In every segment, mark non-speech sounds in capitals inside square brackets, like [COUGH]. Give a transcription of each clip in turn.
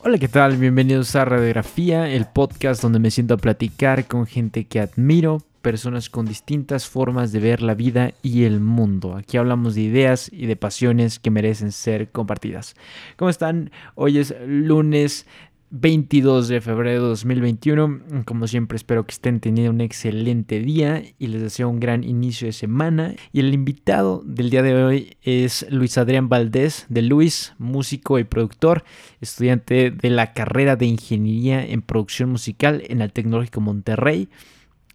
Hola, ¿qué tal? Bienvenidos a Radiografía, el podcast donde me siento a platicar con gente que admiro, personas con distintas formas de ver la vida y el mundo. Aquí hablamos de ideas y de pasiones que merecen ser compartidas. ¿Cómo están? Hoy es lunes 22 de febrero de 2021. Como siempre espero que estén teniendo un excelente día y les deseo un gran inicio de semana. Y el invitado del día de hoy es Luis Adrián Valdés de Luis, músico y productor, estudiante de la carrera de Ingeniería en Producción Musical en el Tecnológico Monterrey.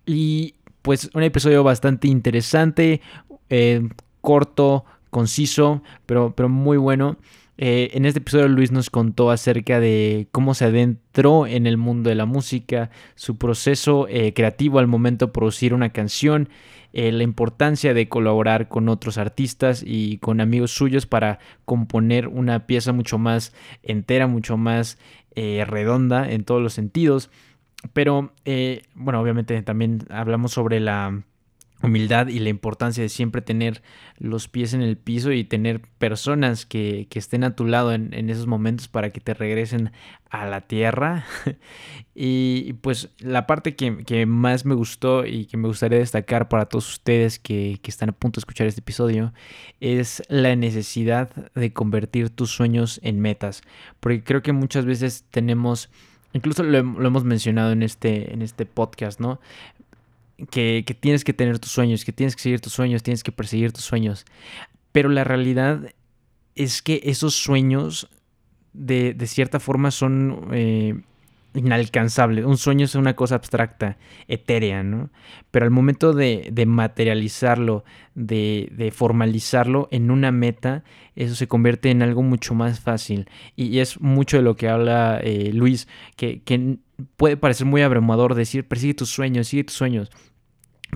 Y pues un episodio bastante interesante, eh, corto, conciso, pero, pero muy bueno. Eh, en este episodio Luis nos contó acerca de cómo se adentró en el mundo de la música, su proceso eh, creativo al momento de producir una canción, eh, la importancia de colaborar con otros artistas y con amigos suyos para componer una pieza mucho más entera, mucho más redonda en todos los sentidos. Pero, bueno, obviamente también hablamos sobre la humildad y la importancia de siempre tener los pies en el piso y tener personas que, estén a tu lado en, esos momentos para que te regresen a la tierra. [LAUGHS] y pues la parte que, más me gustó y que me gustaría destacar para todos ustedes que, están a punto de escuchar este episodio es la necesidad de convertir tus sueños en metas. Porque creo que muchas veces tenemos... Incluso lo, lo, hemos mencionado en este, en este podcast, ¿no? Que, tienes que tener tus sueños, que tienes que seguir tus sueños, tienes que perseguir tus sueños. Pero la realidad es que esos sueños de, cierta forma son eh, inalcanzables. Un sueño es una cosa abstracta, etérea, ¿no? Pero al momento de, materializarlo, de, formalizarlo en una meta, eso se convierte en algo mucho más fácil. Y, es mucho de lo que habla eh, Luis, que, que puede parecer muy abrumador decir, persigue tus sueños, sigue tus sueños.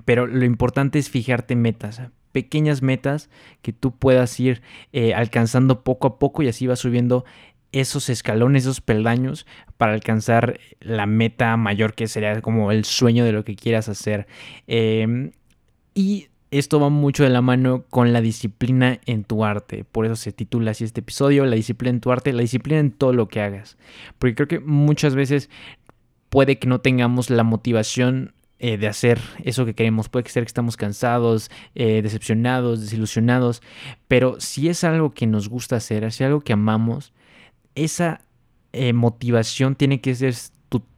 Pero lo importante es fijarte metas, pequeñas metas que tú puedas ir eh, alcanzando poco a poco y así vas subiendo esos escalones, esos peldaños para alcanzar la meta mayor que sería como el sueño de lo que quieras hacer. Em, y esto va mucho de la mano con la disciplina en tu arte. Por eso se titula así este episodio, la disciplina en tu arte, la disciplina en todo lo que hagas. Porque creo que muchas veces puede que no tengamos la motivación eh, de hacer eso que queremos. Puede ser que estamos cansados, eh, decepcionados, desilusionados, pero si es algo que nos gusta hacer, si es algo que amamos, esa eh, motivación tiene que ser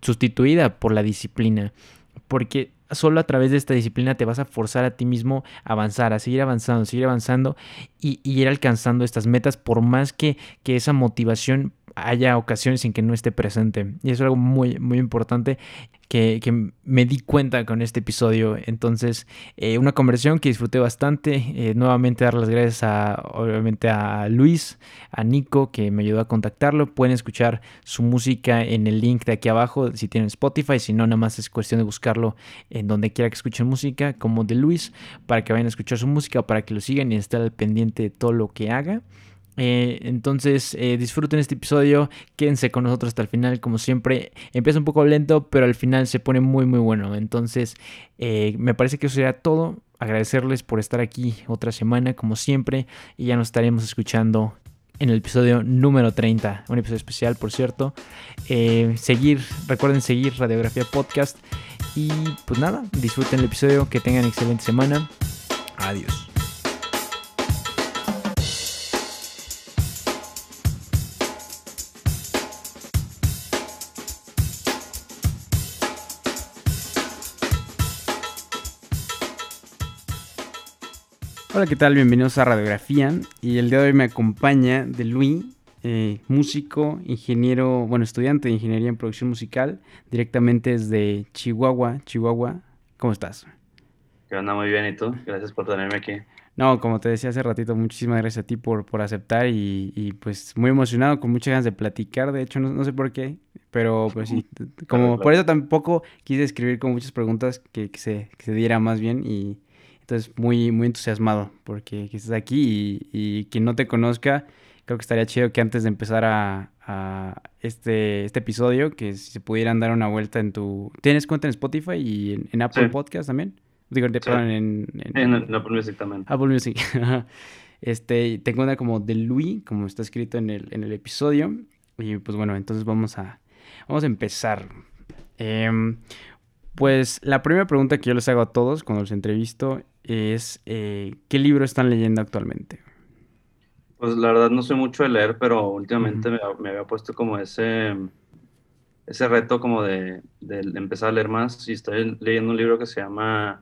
sustituida por la disciplina, porque solo a través de esta disciplina te vas a forzar a ti mismo a avanzar, a seguir avanzando, a seguir avanzando y, ir alcanzando estas metas por más que, que esa motivación haya ocasiones en que no esté presente. Y es algo muy, muy importante que, me di cuenta con este episodio. Entonces, eh, una conversación que disfruté bastante. Eh, nuevamente dar las gracias a, obviamente, a Luis, a Nico, que me ayudó a contactarlo. Pueden escuchar su música en el link de aquí abajo si tienen Spotify. Si no, nada más es cuestión de buscarlo en donde quiera que escuchen música, como de Luis, para que vayan a escuchar su música, para que lo sigan y estén al pendiente de todo lo que haga. Eh, entonces eh, disfruten este episodio, quédense con nosotros hasta el final, como siempre. Empieza un poco lento, pero al final se pone muy muy bueno. Entonces eh, me parece que eso sería todo. Agradecerles por estar aquí otra semana, como siempre, y ya nos estaremos escuchando en el episodio número 30, un episodio especial, por cierto. seguir, recuerden seguir Radiografía Podcast. Y pues nada, disfruten el episodio, que tengan excelente semana. Adiós. Hola, ¿qué tal? Bienvenidos a Radiografía. Y el día de hoy me acompaña de Luis, eh, músico, ingeniero, bueno, estudiante de ingeniería en producción musical, directamente desde Chihuahua, Chihuahua. ¿Cómo estás? ¿Qué onda? Muy bien, ¿y tú? Gracias por tenerme aquí. No, como te decía hace ratito, muchísimas gracias a ti por, por aceptar y, pues muy emocionado, con muchas ganas de platicar, de hecho no, sé por qué, pero pues sí, [LAUGHS] como por eso tampoco quise escribir con muchas preguntas que, se, que se diera más bien y, entonces, muy, muy entusiasmado porque estás aquí y, quien no te conozca, creo que estaría chido que antes de empezar a, este, este episodio, que si se pudieran dar una vuelta en tu... ¿Tienes cuenta en Spotify y en, Apple Podcast también? Digo, en, en, Apple Music también. Apple Music. [LAUGHS] este, tengo una como de Louis, como está escrito en el, en el episodio. Y pues bueno, entonces vamos a, vamos a empezar. Em, pues la primera pregunta que yo les hago a todos cuando los entrevisto es, eh, ¿qué libro están leyendo actualmente? Pues la verdad no soy mucho de leer, pero últimamente me, había puesto como ese, ese reto como de, empezar a leer más y estoy leyendo un libro que se llama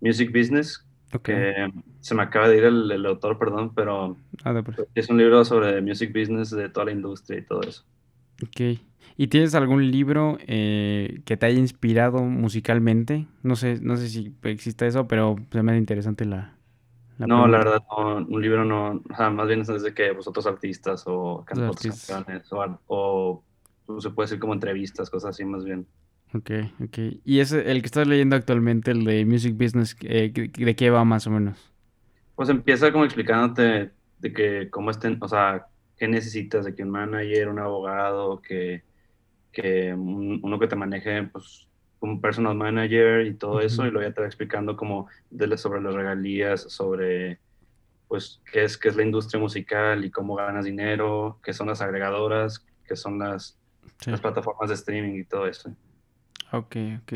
Music Business, que se me acaba de ir el, autor, perdón, pero ah, es un libro sobre music business de toda la industria y todo eso. Ok. ¿Y tienes algún libro eh, que te haya inspirado musicalmente? No sé, no sé si existe eso, pero se me hace interesante la, no, la verdad, no, un libro no, o sea, más bien es de que vosotros artistas o cantantes canciones o, o pues, se puede decir como entrevistas, cosas así más bien. Ok, ok. ¿Y ese, el que estás leyendo actualmente, el de Music Business, eh, de qué va más o menos? Pues empieza como explicándote de que cómo estén, o sea, qué necesitas de que un manager, un abogado, que, que uno que te maneje, pues un personal manager y todo eso, y luego ya te va explicando como de, sobre las regalías, sobre pues qué es, qué es la industria musical y cómo ganas dinero, qué son las agregadoras, qué son las, las plataformas de streaming y todo eso. Ok, ok.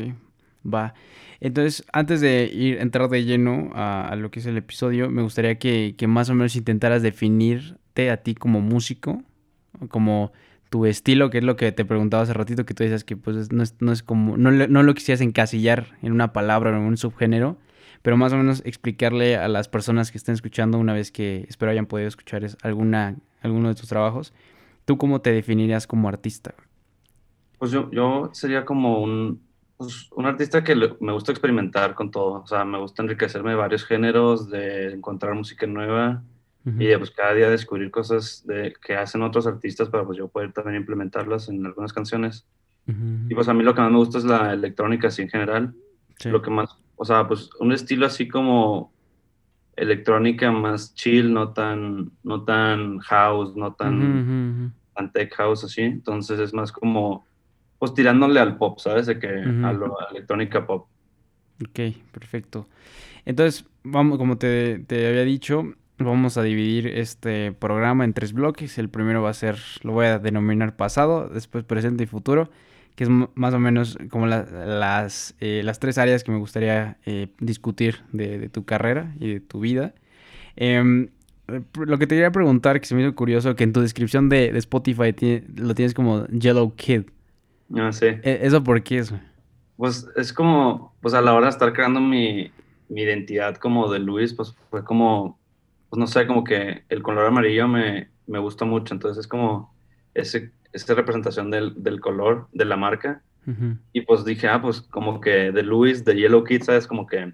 Va. Entonces, antes de ir entrar de lleno a, lo que es el episodio, me gustaría que, que, más o menos intentaras definirte a ti como músico, como tu estilo, que es lo que te preguntaba hace ratito, que tú decías que pues no es, no es como, no, no lo quisieras encasillar en una palabra o en un subgénero, pero más o menos explicarle a las personas que estén escuchando una vez que espero hayan podido escuchar alguna, alguno de tus trabajos, ¿tú cómo te definirías como artista? Pues yo, yo sería como un, pues, un artista que me gusta experimentar con todo, o sea, me gusta enriquecerme de varios géneros, de encontrar música nueva, y de pues cada día descubrir cosas de, que hacen otros artistas para pues yo poder también implementarlas en algunas canciones. Y pues a mí lo que más me gusta es la electrónica así en general. Lo que más, o sea, pues un estilo así como electrónica más chill, no tan, no tan house, no tan, tan tech house así. Entonces es más como, pues tirándole al pop, ¿sabes? De que a, la electrónica pop. Ok, perfecto. Entonces, vamos, como te, te había dicho, Vamos a dividir este programa en tres bloques. El primero va a ser, lo voy a denominar pasado, después presente y futuro, que es más o menos como las, eh, las tres áreas que me gustaría eh, discutir de, tu carrera y de tu vida. Em, lo que te quería preguntar, que se me hizo curioso, que en tu descripción de, Spotify lo tienes como Yellow Kid. Ah, sí. E, ¿Eso por qué es? Pues es como, pues a la hora de estar creando mi, mi identidad como de Luis, pues fue como pues no sé, como que el color amarillo me, me gusta mucho, entonces es como ese, esa representación del, del color de la marca. Y pues dije, ah, pues como que de Louis, de Yellow Kid, ¿sabes? Como que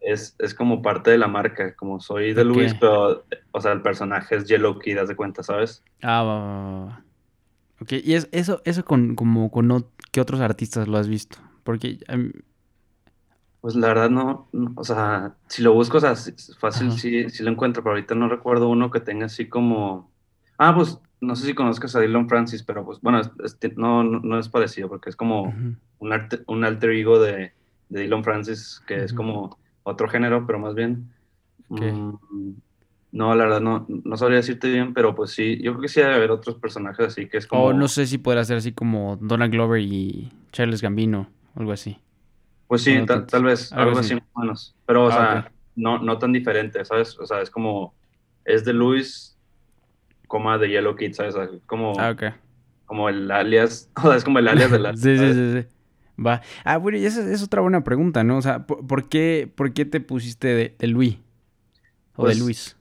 es, es, como parte de la marca, como soy de Louis, pero, o sea, el personaje es Yellow Kid, haz de cuenta, ¿sabes? Ah, va, va, va. Ok, y es, eso, eso con, como con qué otros artistas lo has visto, porque em, pues la verdad no, o sea, si lo busco, o sea, fácil sí, sí, lo encuentro, pero ahorita no recuerdo uno que tenga así como... Ah, pues no sé si conozcas a Dylan Francis, pero pues bueno, no, no, es parecido porque es como un, arte, un alter ego de, de Dylan Francis, que es como otro género, pero más bien... Mm, no, la verdad no, no sabría decirte bien, pero pues sí, yo creo que sí debe haber otros personajes así que es como... O no sé si podrá ser así como Donald Glover y Charles Gambino, algo así. Pues sí, tal, vez, algo así más o menos. Pero, o ah, sea, no, no tan diferente, ¿sabes? O sea, es como, es de Luis, coma de Yellow Kid, ¿sabes? Como, ah, como el alias, [LAUGHS] o sea, es como el alias de la... [LAUGHS] sí, sí, sí, sí. Va. Ah, bueno, y esa es otra buena pregunta, ¿no? O sea, ¿por, qué, por qué te pusiste de, Luis? O de pues, Luis.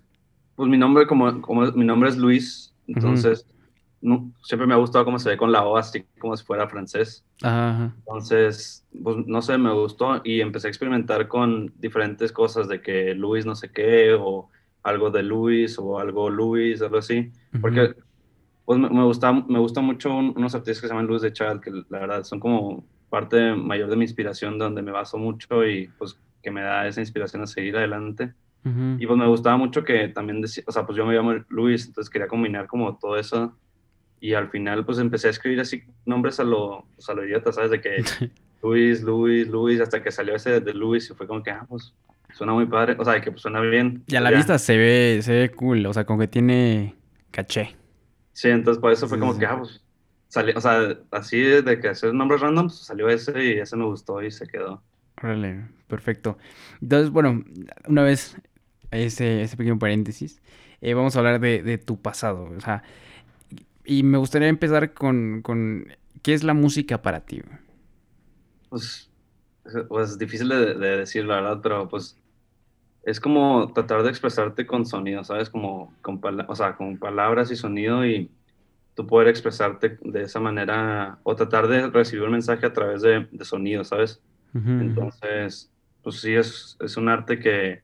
Pues mi nombre, como, como mi nombre es Luis, entonces no, siempre me ha gustado cómo se ve con la O, así como si fuera francés. Entonces, pues no sé, me gustó y empecé a experimentar con diferentes cosas de que Luis no sé qué, o algo de Luis, o algo Luis, algo así. Porque pues me, gusta, me gusta mucho unos artistas que se llaman Luis de Child, que la verdad son como parte mayor de mi inspiración, donde me baso mucho y pues que me da esa inspiración a seguir adelante. Y pues me gustaba mucho que también decía, o sea, pues yo me llamo Luis, entonces quería combinar como todo eso y al final pues empecé a escribir así nombres a lo, pues, a lo idiota, ¿sabes? De que [LAUGHS] Luis, Luis, Luis, hasta que salió ese de Luis y fue como que, ah, pues suena muy padre, o sea, de que pues suena bien. Y a la vista se ve, se ve cool, o sea, como que tiene caché. Sí, entonces por eso fue como que, ah, pues, salió, o sea, así de que hacer nombres random, salió ese y ese me gustó y se quedó. Órale, perfecto. Entonces, bueno, una vez ese, ese pequeño paréntesis, eh, vamos a hablar de, de, tu pasado, o sea, y me gustaría empezar con, con ¿qué es la música para ti? Pues, pues difícil de, de decir, la verdad, pero pues es como tratar de expresarte con sonido, ¿sabes? Como con, o sea, con palabras y sonido y tú poder expresarte de esa manera o tratar de recibir un mensaje a través de, de sonido, ¿sabes? Entonces, pues sí, es, es un arte que,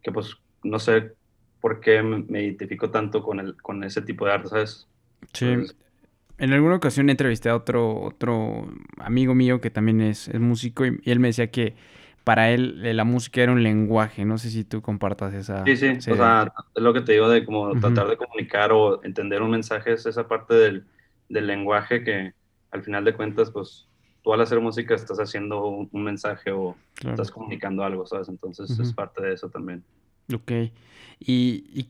que, pues no sé por qué me identifico tanto con, el, con ese tipo de arte, ¿sabes? Sí. en alguna ocasión entrevisté a otro, otro amigo mío que también es, es músico y él me decía que para él eh, la música era un lenguaje. No sé si tú compartas esa. Sí, sí, o sea, es lo que te digo de como tratar de comunicar o entender un mensaje, es esa parte del, del, lenguaje que al final de cuentas, pues tú al hacer música estás haciendo un, mensaje o estás comunicando algo, ¿sabes? Entonces es parte de eso también. Ok. ¿Y,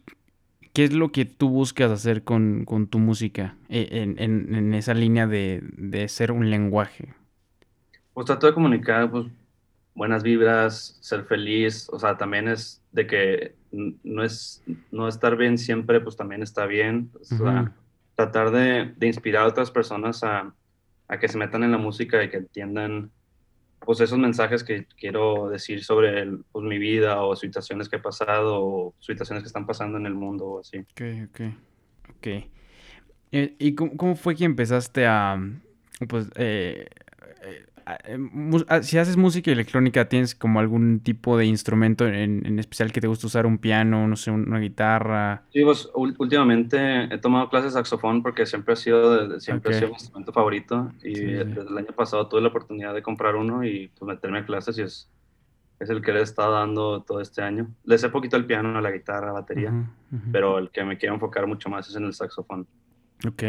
qué es lo que tú buscas hacer con, con tu música eh, en, en, en, esa línea de, de ser un lenguaje? Pues trato de comunicar, pues buenas vibras, ser feliz, o sea, también es de que no es no estar bien siempre, pues también está bien, o sea, tratar de, de, inspirar a otras personas a, a, que se metan en la música y que entiendan pues esos mensajes que quiero decir sobre pues, mi vida o situaciones que he pasado o situaciones que están pasando en el mundo o así. Ok, ok, ok. Eh, ¿Y cómo, cómo, fue que empezaste a, pues, eh, si haces música electrónica, ¿tienes como algún tipo de instrumento en, especial que te gusta usar? ¿Un piano, no sé, una guitarra? Sí, pues últimamente he tomado clases de saxofón porque siempre ha sido, siempre ha sido mi instrumento favorito y desde el año pasado tuve la oportunidad de comprar uno y pues meterme a clases y es, es el que le he estado dando todo este año. Le sé poquito el piano, la guitarra, la batería, pero el que me quiero enfocar mucho más es en el saxofón. Ok.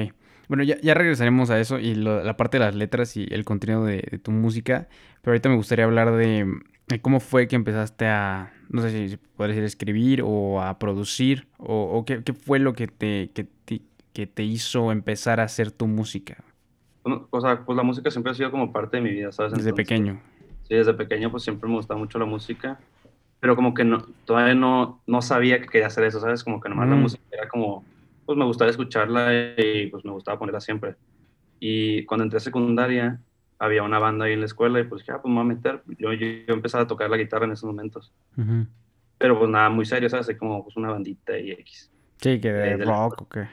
Bueno, ya, ya regresaremos a eso y la parte de las letras y el contenido de, tu música. Pero ahorita me gustaría hablar de, cómo fue que empezaste a, no sé si puedes decir escribir o a producir, o, qué, fue lo que te, que te, te hizo empezar a hacer tu música. o sea, pues la música siempre ha sido como parte de mi vida, ¿sabes? Desde pequeño. Sí, desde pequeño pues siempre me gustaba mucho la música, pero como que no, todavía no, no sabía que quería hacer eso, ¿sabes? Como que nomás la mm. música era como pues me gustaba escucharla y pues me gustaba ponerla siempre. Y cuando entré a secundaria, había una banda ahí en la escuela y pues dije, ah, pues me voy a meter. Yo, yo, empezaba a tocar la guitarra en esos momentos. Pero pues nada, muy serio, ¿sabes? Como pues una bandita y X. Sí, que de, rock o qué.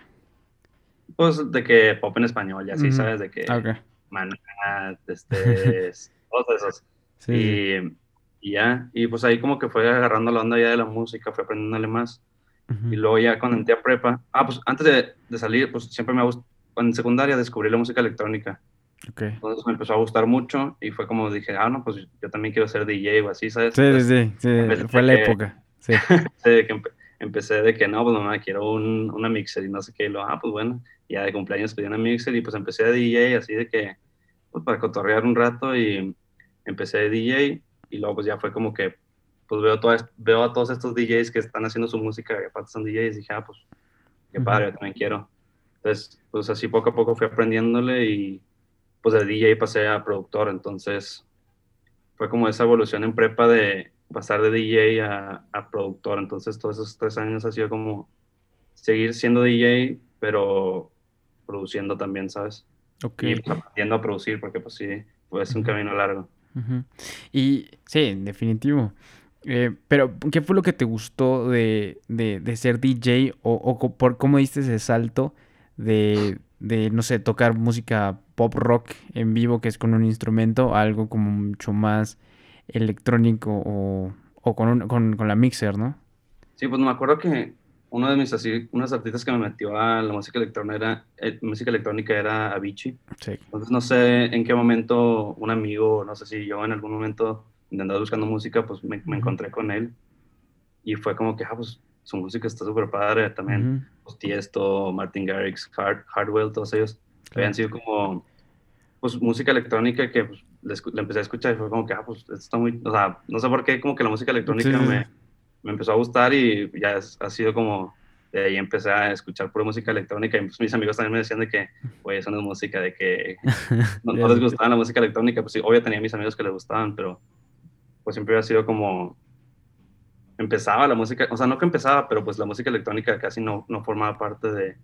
Pues de que pop en español y así, ¿sabes? De que... Ah, okay. Maná, este, [LAUGHS] todos esos. Sí. Y, y, ya, y pues ahí como que fue agarrando la onda ya de la música, fue aprendiéndole más. Y luego ya cuando entré a prepa, ah, pues antes de, de salir, pues siempre me gustó, en secundaria descubrí la música electrónica. Okay. Entonces me empezó a gustar mucho y fue como dije, ah, no, pues yo también quiero ser DJ o así, ¿sabes? Sí, sí, sí, fue la época. Sí. [LAUGHS] que empecé de que no, pues no, quiero un, una mixer y no sé qué, y lo, ah, pues bueno, ya de cumpleaños pedí una mixer y pues empecé a DJ así de que, pues para cotorrear un rato y empecé de DJ y luego pues ya fue como que pues veo, veo a todos estos DJs que están haciendo su música, que aparte son DJs, y dije, ah, pues, qué padre, yo también quiero. Entonces, pues así poco a poco fui aprendiéndole y pues de DJ pasé a productor, entonces fue como esa evolución en prepa de pasar de DJ a, a productor, entonces todos esos tres años ha sido como seguir siendo DJ, pero produciendo también, ¿sabes? Ok. Y pues, aprendiendo a producir, porque pues sí, pues es un camino largo. Y sí, en definitivo. Eh, pero, ¿qué fue lo que te gustó de, de, ser DJ? O, o, por cómo diste ese salto de, de, no sé, tocar música pop rock en vivo, que es con un instrumento, a algo como mucho más electrónico o, o con, con, con, la mixer, ¿no? Sí, pues me acuerdo que uno de mis así, unos artistas que me metió a la música electrónica era, eh, música electrónica era Avicii. Sí. Entonces no sé en qué momento un amigo, no sé si yo en algún momento andaba buscando música, pues me, encontré con él. Y fue como que, ah, pues su música está súper padre también. pues, Tiesto, Martin Garrix, Hard, Hardwell, todos ellos habían sido como, pues música electrónica que pues, le, empecé a escuchar y fue como que, ah, pues está muy, o sea, no sé por qué, como que la música electrónica me, me, empezó a gustar y ya ha sido como de ahí empecé a escuchar pura música electrónica. Y pues, mis amigos también me decían de que, oye, eso no es música, de que [LAUGHS] no, les gustaba la música electrónica, pues sí, obvio tenía mis amigos que les gustaban, pero pues siempre había sido como, empezaba la música, o sea, no que empezaba, pero pues la música electrónica casi no, no formaba parte de,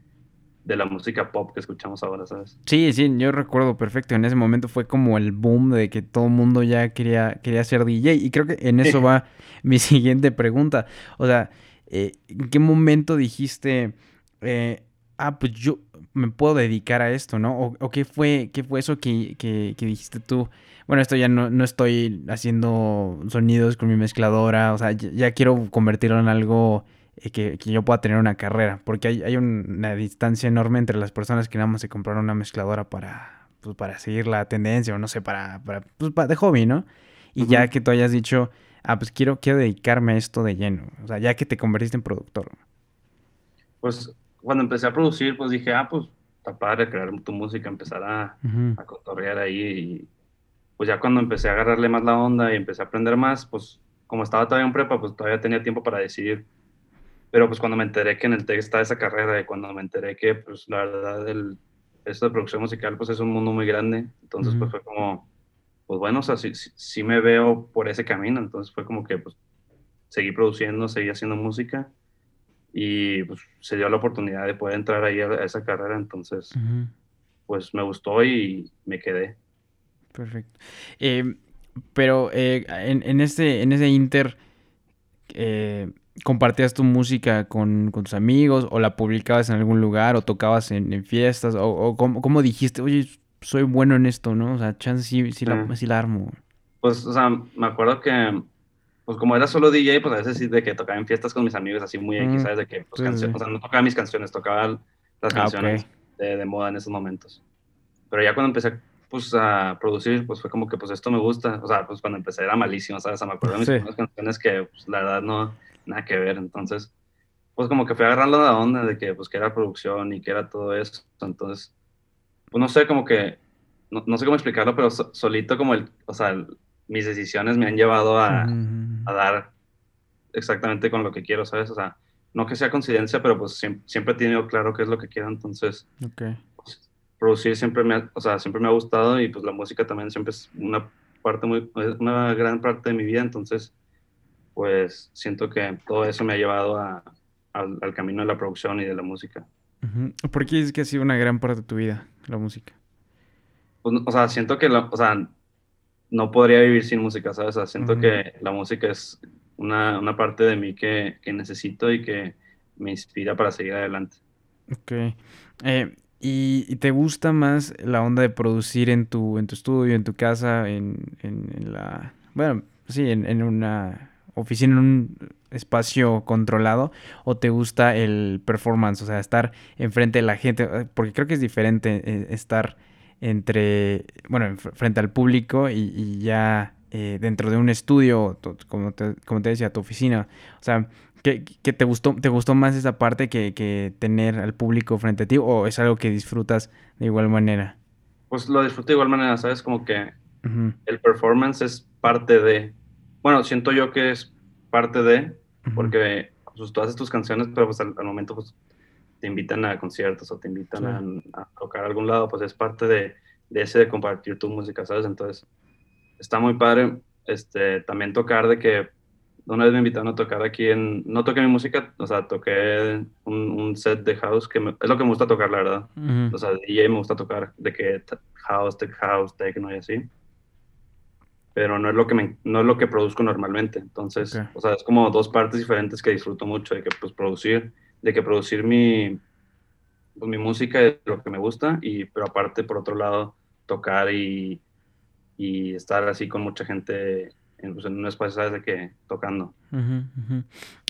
de la música pop que escuchamos ahora, ¿sabes? Sí, sí, yo recuerdo perfecto. En ese momento fue como el boom de que todo el mundo ya quería, quería ser DJ. Y creo que en eso va [LAUGHS] mi siguiente pregunta. O sea, eh, ¿en qué momento dijiste, eh, ah, pues yo me puedo dedicar a esto, ¿no? ¿O, qué, fue, qué fue eso que, que, dijiste tú? Bueno, esto ya no, no, estoy haciendo sonidos con mi mezcladora, o sea, ya quiero convertirlo en algo eh, que, yo pueda tener una carrera, porque hay, hay una distancia enorme entre las personas que nada más se compraron una mezcladora para, pues, para seguir la tendencia o no sé, para, para, pues, de hobby, ¿no? Y ya que tú hayas dicho, ah, pues quiero, quiero dedicarme a esto de lleno, o sea, ya que te convertiste en productor. Pues cuando empecé a producir, pues dije, ah, pues está padre crear tu música, empezar a, a cotorrear ahí y pues ya cuando empecé a agarrarle más la onda y empecé a aprender más, pues como estaba todavía en prepa, pues todavía tenía tiempo para decidir. Pero pues cuando me enteré que en el TEC está esa carrera y cuando me enteré que pues la verdad el, esto de producción musical pues es un mundo muy grande, entonces pues fue como, pues bueno, o sea, sí, sí, me veo por ese camino, entonces fue como que pues seguí produciendo, seguí haciendo música y pues se dio la oportunidad de poder entrar ahí a, esa carrera, entonces pues me gustó y me quedé. Perfecto. Eh, pero eh, en, en, este, en ese inter... Eh, compartías tu música con, tus amigos o la publicabas en algún lugar o tocabas en, fiestas o, o cómo, dijiste, oye, soy bueno en esto, ¿no? O sea, chance sí, sí, La, sí la armo. Pues, o sea, me acuerdo que, pues como era solo DJ, pues a veces sí de que tocaba en fiestas con mis amigos así muy X, mm, ¿sabes? De que, pues canciones, o sea, no tocaba mis canciones, tocaba las ah, canciones de, de, moda en esos momentos. Pero ya cuando empecé pues a producir, pues fue como que pues esto me gusta, o sea, pues cuando empecé era malísimo, ¿sabes? O sea, me acuerdo de mis canciones que pues, la verdad no, nada que ver. Entonces, pues como que fui agarrando la onda de que, pues, que era producción y que era todo eso. Entonces, pues no sé, como que, no, sé cómo explicarlo, pero solito como el, o sea, mis decisiones me han llevado a, a, dar exactamente con lo que quiero, ¿sabes? O sea, no que sea coincidencia, pero pues siempre, he tenido claro qué es lo que quiero, entonces, pues, producir siempre me, o sea, siempre me ha gustado y pues la música también siempre es una parte muy, una gran parte de mi vida, entonces, pues siento que todo eso me ha llevado al, camino de la producción y de la música. ¿Por qué es que ha sido una gran parte de tu vida, la música? Pues, o sea, siento que, o sea, no podría vivir sin música, ¿sabes? O sea, siento que la música es una, una parte de mí que, que, necesito y que me inspira para seguir adelante. Ok. Eh, ¿y, te gusta más la onda de producir en tu, en tu estudio, en tu casa, en, en, la... Bueno, sí, en, en una oficina en un espacio controlado o te gusta el performance, o sea, estar enfrente de la gente, eh, porque creo que es diferente eh, estar entre, bueno, frente al público y, ya eh, dentro de un estudio, como te, como te decía, tu oficina, o sea, ¿qué, te gustó te gustó más esa parte que, tener al público frente a ti o es algo que disfrutas de igual manera? Pues lo disfruto de igual manera, ¿sabes? Como que el performance es parte de, bueno, siento yo que es parte de, porque pues, tú haces tus canciones, pero pues al, momento pues, te invitan a conciertos o te invitan a, tocar a algún lado, pues es parte de, de, ese de compartir tu música, ¿sabes? Entonces, está muy padre este, también tocar de que una vez me invitaron a tocar aquí en, no toqué mi música, o sea, toqué un, set de house, que es lo que me gusta tocar, la verdad. O sea, DJ me gusta tocar, de que house, tech house, techno y así pero no es lo que me, no es lo que produzco normalmente. Entonces, o sea, es como dos partes diferentes que disfruto mucho de que pues producir, de que producir mi pues, mi música es lo que me gusta y pero aparte por otro lado tocar y, y estar así con mucha gente en, pues, un espacio sabes de que tocando.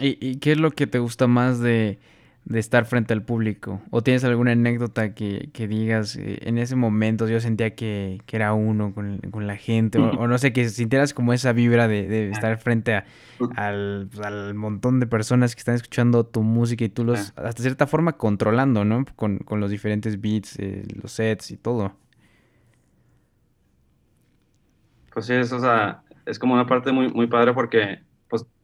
¿Y, ¿Y qué es lo que te gusta más de de estar frente al público? ¿O tienes alguna anécdota que, digas, eh, en ese momento yo sentía que, era uno con, la gente, o, no sé, que sintieras como esa vibra de, estar frente pues, al, montón de personas que están escuchando tu música y tú los, hasta cierta forma, controlando, ¿no? Con, los diferentes beats, eh, los sets y todo. Pues sí, es, o sea, es como una parte muy, muy padre porque,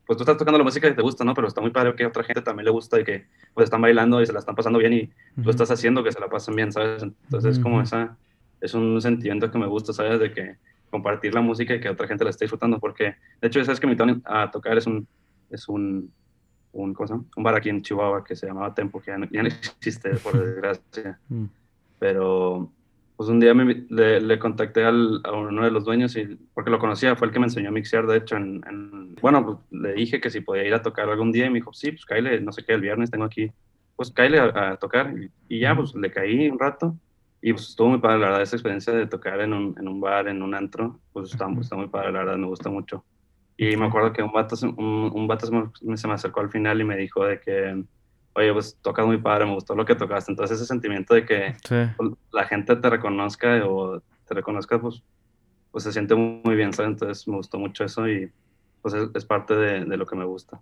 pues, tú estás tocando la música que te gusta, ¿no? Pero está muy padre que a otra gente también le gusta y que pues están bailando y se la están pasando bien y tú estás haciendo que se la pasen bien, ¿sabes? Entonces es como esa, es un sentimiento que me gusta, ¿sabes? De que compartir la música y que otra gente la esté disfrutando, porque de hecho, sabes que mi tono a tocar es un, es un, un, ¿cómo un bar aquí en Chihuahua que se llamaba Tempo, que ya no, ya no [LAUGHS] existe, por desgracia. Mm. Pero pues un día le, le, contacté al, a uno de los dueños y porque lo conocía, fue el que me enseñó a mixear, de hecho, en, bueno, pues le dije que si podía ir a tocar algún día y me dijo, sí, pues Kyle, no sé qué, el viernes tengo aquí, pues Kyle a, tocar y, ya, pues le caí un rato y pues estuvo muy padre, la verdad, esa experiencia de tocar en un, en un bar, en un antro, pues está, está, muy padre, la verdad, me gusta mucho. Y me acuerdo que un vato, un, un vato me, se me acercó al final y me dijo de que oye, pues tocas muy padre, me gustó lo que tocaste. Entonces ese sentimiento de que pues, la gente te reconozca o te reconozca, pues, pues se siente muy bien, ¿sabes? Entonces me gustó mucho eso y pues es, parte de, de, lo que me gusta.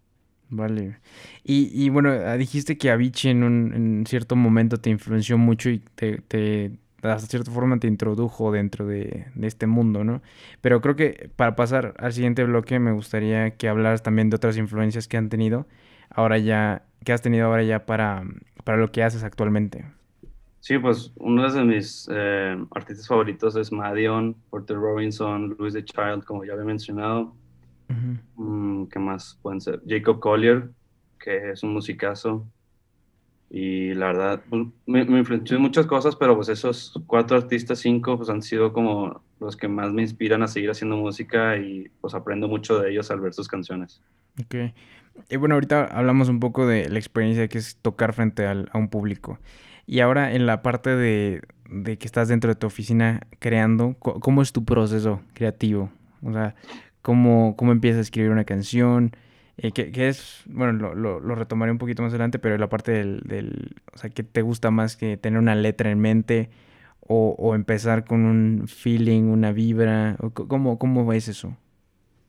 Vale. Y, y bueno, ah, dijiste que Avicii en un en cierto momento te influenció mucho y te, te hasta cierta forma te introdujo dentro de, de, este mundo, ¿no? Pero creo que para pasar al siguiente bloque me gustaría que hablaras también de otras influencias que han tenido ahora ya que has tenido ahora ya para, para lo que haces actualmente? Sí, pues uno de mis eh, artistas favoritos es Madion, Porter Robinson, Louis the Child, como ya había mencionado. Mm, ¿Qué más pueden ser? Jacob Collier, que es un musicazo. Y la verdad, pues, me, me, influenció en muchas cosas, pero pues esos cuatro artistas, cinco, pues han sido como los que más me inspiran a seguir haciendo música y pues aprendo mucho de ellos al ver sus canciones. Ok. Y bueno, ahorita hablamos un poco de la experiencia que es tocar frente al, a un público. Y ahora en la parte de, de, que estás dentro de tu oficina creando, ¿cómo es tu proceso creativo? O sea, ¿cómo, cómo empiezas a escribir una canción? Eh, ¿qué, ¿qué, es? Bueno, lo, lo, lo, retomaré un poquito más adelante, pero la parte del, del, O sea, ¿qué te gusta más que tener una letra en mente o, o empezar con un feeling, una vibra? ¿Cómo, cómo es eso?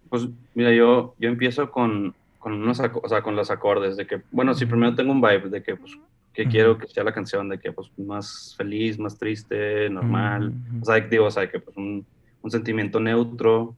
Pues mira, yo, yo empiezo con, con, unos, o sea, con los acordes, de que, bueno, si primero tengo un vibe de que, pues, que quiero que sea la canción, de que, pues, más feliz, más triste, normal, o sea, digo, o sea, que, pues, un, un, sentimiento neutro,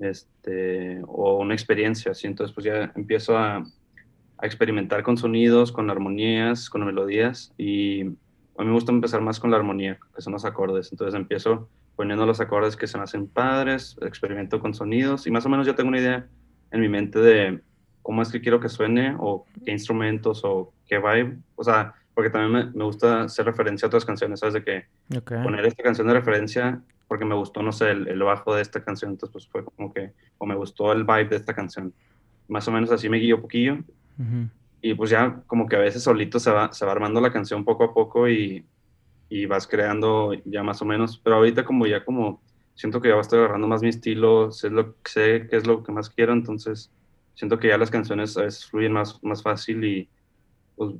este, o una experiencia, así, entonces, pues, ya empiezo a, a experimentar con sonidos, con armonías, con melodías, y a mí me gusta empezar más con la armonía, que son los acordes, entonces empiezo poniendo los acordes que se me hacen padres, experimento con sonidos, y más o menos ya tengo una idea en mi mente de cómo es que quiero que suene o qué instrumentos o qué vibe. O sea, porque también me, gusta hacer referencia a otras canciones, ¿sabes? De que poner esta canción de referencia porque me gustó, no sé, el, bajo de esta canción, entonces pues fue como que, o me gustó el vibe de esta canción. Más o menos así me guío poquillo. Y pues ya como que a veces solito se va, se va armando la canción poco a poco y, y vas creando ya más o menos. Pero ahorita como ya como siento que ya estoy agarrando más mi estilo, sé, lo, sé qué es lo que más quiero, entonces siento que ya las canciones a veces fluyen más, más fácil y pues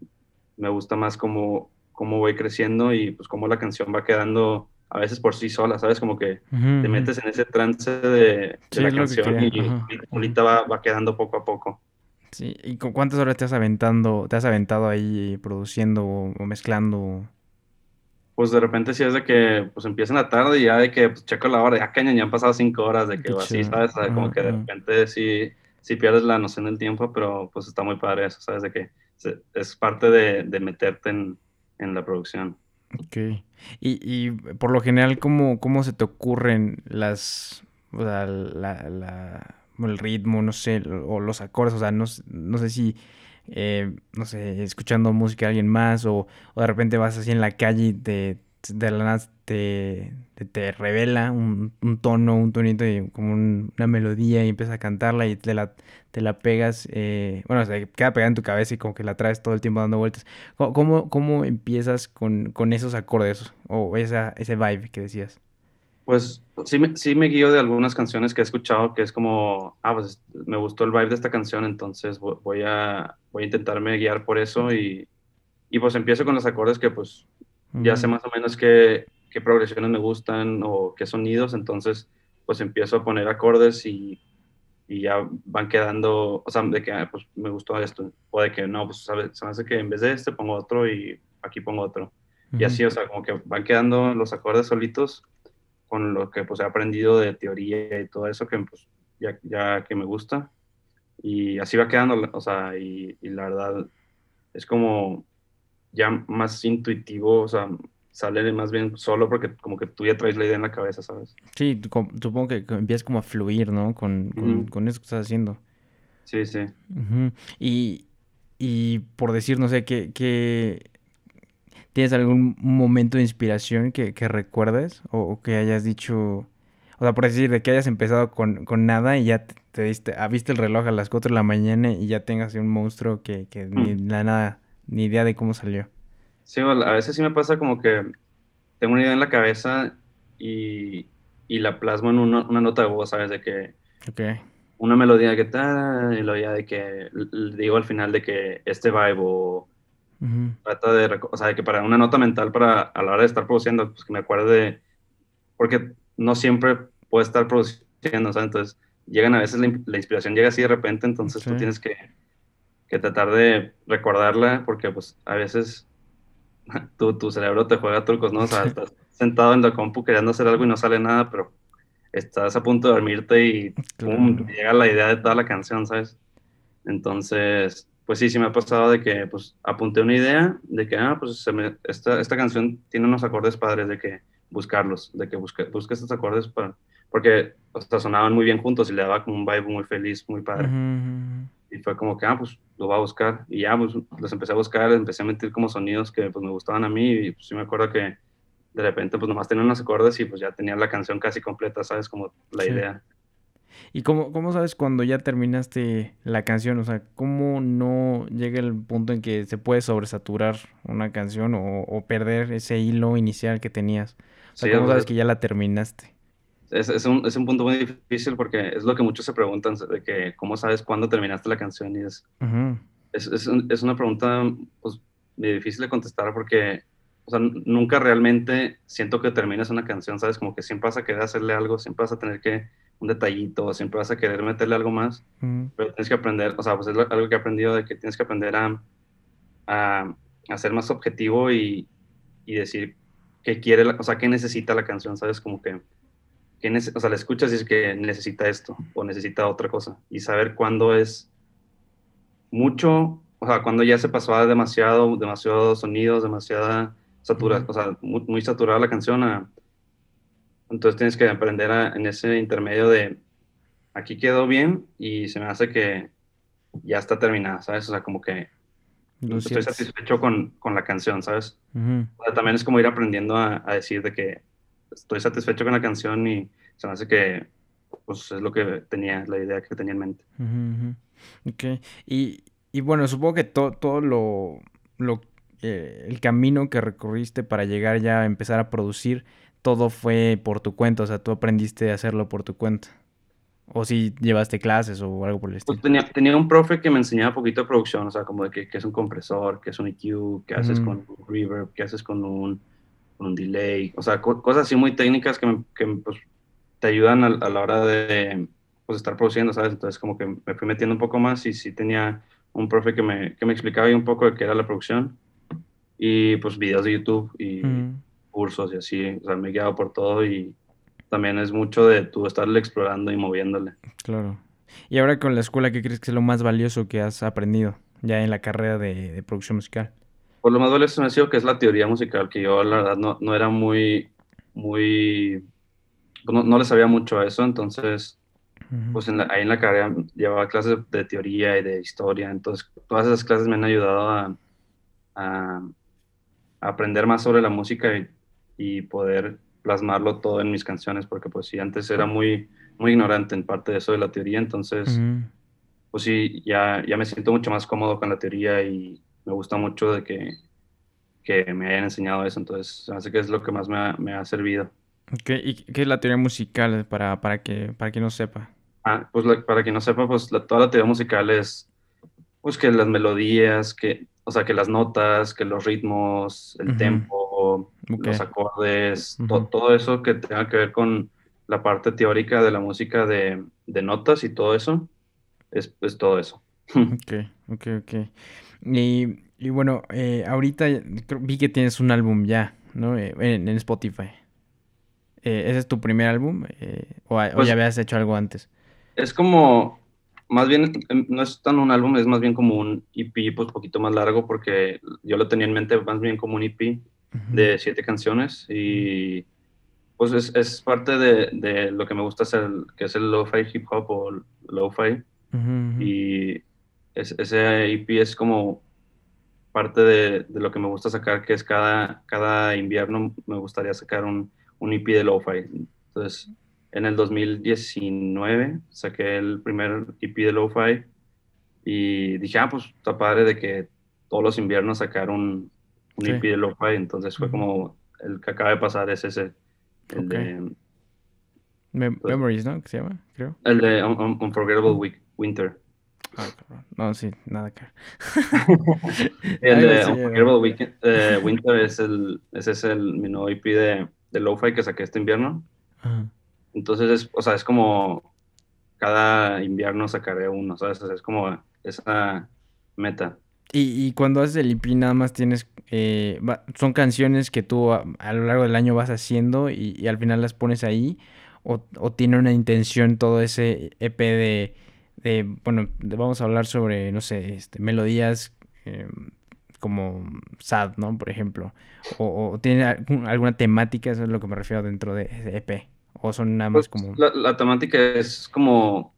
me gusta más cómo, cómo voy creciendo y pues cómo la canción va quedando a veces por sí sola, ¿sabes? Como que te metes en ese trance de, la canción y, ahorita va, va, quedando poco a poco. Sí, ¿y con cuántas horas te has aventando, te has aventado ahí produciendo o mezclando? Pues de repente sí es de que pues empieza en la tarde y ya de que pues, checo la hora, ya caña, ya han pasado cinco horas de que así, ¿sabes? como que de repente sí si pierdes la noción del tiempo, pero pues está muy padre eso, ¿sabes? De que es parte de, de meterte en, en, la producción. Ok. Y, y por lo general, ¿cómo, ¿cómo se te ocurren las... O sea, la, la, el ritmo, no sé, o los acordes, o sea, no, no sé si... Eh, no sé, escuchando música de alguien más o, o, de repente vas así en la calle y te, de la nada te, te, revela un, tono, un tonito, y como una melodía y empiezas a cantarla y te la, te la pegas, eh, bueno, se queda pegada en tu cabeza y como que la traes todo el tiempo dando vueltas. ¿Cómo, cómo empiezas con, con, esos acordes o esa, ese vibe que decías? Pues sí me, sí me guío de algunas canciones que he escuchado que es como, ah, pues me gustó el vibe de esta canción, entonces voy a, voy a intentarme guiar por eso y, y pues empiezo con los acordes que pues ya sé más o menos qué, qué, progresiones me gustan o qué sonidos, entonces pues empiezo a poner acordes y, y ya van quedando, o sea, de que ah, pues me gustó esto, o de que no, pues sabes, se me hace que en vez de este pongo otro y aquí pongo otro. Y así, o sea, como que van quedando los acordes solitos con lo que pues he aprendido de teoría y todo eso que pues ya, ya que me gusta. y así va quedando, o sea, y, y la verdad es como ya más intuitivo, o sea, sale más bien solo porque como que tú ya traes la idea en la cabeza, ¿sabes? Sí, supongo que empiezas como a fluir, ¿no? Con, con, eso que estás haciendo. Sí, sí. y, y, por decir, no sé, ¿qué, qué... ¿Tienes algún momento de inspiración que, que recuerdes? O, que hayas dicho... O sea, por decir, de que hayas empezado con, con nada y ya te, diste, ah, viste el reloj a las 4 de la mañana y ya tengas un monstruo que, que ni mm. nada, ni idea de cómo salió. Sí, a veces sí me pasa como que tengo una idea en la cabeza y, y la plasmo en una, una, nota de voz, ¿sabes? De que una melodía que tal, melodía de que digo al final de que este vibe o trata de, o sea, de que para una nota mental para a la hora de estar produciendo, pues que me acuerde, porque no siempre puedo estar produciendo, ¿sabes? Entonces llegan a veces la, la inspiración llega así de repente, entonces tú tienes que, que tratar de recordarla porque pues a veces [LAUGHS] tu, tu cerebro te juega trucos, ¿no? O sea, estás sentado en la compu queriendo hacer algo y no sale nada, pero estás a punto de dormirte y pum, llega la idea de toda la canción, ¿sabes? Entonces, pues sí, sí me ha pasado de que pues apunté una idea de que, ah, pues se me, esta, esta canción tiene unos acordes padres, de que buscarlos, de que busque, busque estos acordes para, porque o sea, sonaban muy bien juntos y le daba como un vibe muy feliz, muy padre. Y fue como que, ah, pues lo voy a buscar. Y ya, pues los empecé a buscar, empecé a meter como sonidos que pues me gustaban a mí. Y pues sí me acuerdo que de repente pues nomás tenía unos acordes y pues ya tenía la canción casi completa, ¿sabes? Como la idea. ¿Y cómo, cómo sabes cuando ya terminaste la canción? O sea, ¿cómo no llega el punto en que se puede sobresaturar una canción o, perder ese hilo inicial que tenías? O sea, ¿cómo sabes que ya la terminaste? Es, es, un, es, un, punto muy difícil porque es lo que muchos se preguntan, de que cómo sabes cuándo terminaste la canción y es, es, es, una pregunta pues, difícil de contestar porque o sea, nunca realmente siento que termines una canción, ¿sabes? Como que siempre vas a querer hacerle algo, siempre vas a tener que un detallito, siempre vas a querer meterle algo más, pero tienes que aprender, o sea, pues es algo que he aprendido de que tienes que aprender a, a, a ser más objetivo y, y decir qué quiere, o sea, qué necesita la canción, ¿sabes? Como que o sea, la escuchas y es que necesita esto o necesita otra cosa. Y saber cuándo es mucho, o sea, cuando ya se pasó a demasiado, demasiados sonidos, demasiada satura, o sea, muy, saturada la canción. entonces tienes que aprender en ese intermedio de aquí quedó bien y se me hace que ya está terminada, ¿sabes? O sea, como que estoy satisfecho con, con, la canción, ¿sabes? también es como ir aprendiendo a, a decir de que estoy satisfecho con la canción y se me hace que pues, es lo que tenía, la idea que tenía en mente. Ok, y, y bueno, supongo que todo lo, lo eh, el camino que recorriste para llegar ya a empezar a producir, todo fue por tu cuenta, o sea, tú aprendiste a hacerlo por tu cuenta. O si llevaste clases o algo por el pues estilo. tenía, tenía, un profe que me enseñaba poquito de producción, o sea, como de qué es un compresor, qué es un EQ, qué haces con un reverb, qué haces con un un delay, o sea, cosas así muy técnicas que, que pues, te ayudan a, la hora de pues, estar produciendo, ¿sabes? Entonces como que me fui metiendo un poco más y sí tenía un profe que me, que me explicaba un poco de qué era la producción y pues videos de YouTube y cursos y así, o sea, me he guiado por todo y también es mucho de tú estarle explorando y moviéndole. Claro. Y ahora con la escuela, ¿qué crees que es lo más valioso que has aprendido ya en la carrera de, de producción musical? Por lo más ha sido que es la teoría musical, que yo la verdad no, no era muy, muy, no, no, le sabía mucho a eso, entonces, pues ahí en la carrera llevaba clases de teoría y de historia, entonces todas esas clases me han ayudado a, a, aprender más sobre la música y, y, poder plasmarlo todo en mis canciones, porque pues sí, antes era muy, muy ignorante en parte de eso de la teoría, entonces, pues sí, ya, ya me siento mucho más cómodo con la teoría y me gusta mucho de que, que me hayan enseñado eso, entonces hace que es lo que más me ha, me ha servido. Okay. ¿Y qué es la teoría musical para, para, que, para quien no sepa? Ah, pues para quien no sepa, pues toda la teoría musical es pues que las melodías, que, o sea, que las notas, que los ritmos, el tempo, los acordes, todo eso que tenga que ver con la parte teórica de la música de, de notas y todo eso, es, es todo eso. Ok, [LAUGHS] ok, ok. Y, y bueno, eh, ahorita vi que tienes un álbum ya, ¿no? Eh, en, Spotify. Eh, ¿Ese es tu primer álbum? ¿O, ya pues habías hecho algo antes? Es como, más bien em, no es tan un álbum, es más bien como un EP, pues poquito más largo, porque yo lo tenía en mente más bien como un EP de siete canciones y pues es, es parte de, de, lo que me gusta hacer, que es el lo-fi hip hop o lo-fi. Y ese EP es como parte de, de, lo que me gusta sacar, que es cada, cada invierno me gustaría sacar un, un EP de lo-fi. Entonces, en el 2019 saqué el primer EP de Lo-Fi y dije, ah, pues está padre de que todos los inviernos sacar un, un EP de Lo-Fi, entonces fue como el que acaba de pasar es ese, el de... Pues Memories, ¿no? ¿Qué se llama? Creo. El de Unforgettable Winter. Ah, no, sí, nada que [LAUGHS] El de Unforgettable eh, Winter es el, ese es el, mi nuevo EP de, de Lo-Fi que saqué este invierno. Ajá. Entonces, es, o sea, es como cada invierno sacaré uno, ¿sabes? es como esa meta. Y, y cuando haces el IP nada más tienes, eh, son canciones que tú a, lo largo del año vas haciendo y, al final las pones ahí, o, o, tiene una intención todo ese EP de, de bueno, vamos a hablar sobre, no sé, este, melodías eh, como sad, ¿no? Por ejemplo, o, o, tiene alguna temática, eso es lo que me refiero dentro de EP. ¿O son nada más pues, como.? La, temática es como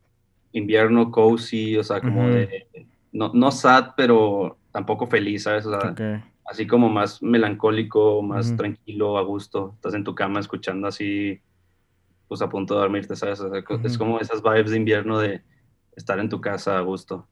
invierno cozy, o sea, como de. No, no sad, pero tampoco feliz, ¿sabes? O sea, así como más melancólico, más tranquilo, a gusto. Estás en tu cama escuchando así, pues a punto de dormirte, ¿sabes? Es como esas vibes de invierno de estar en tu casa a gusto.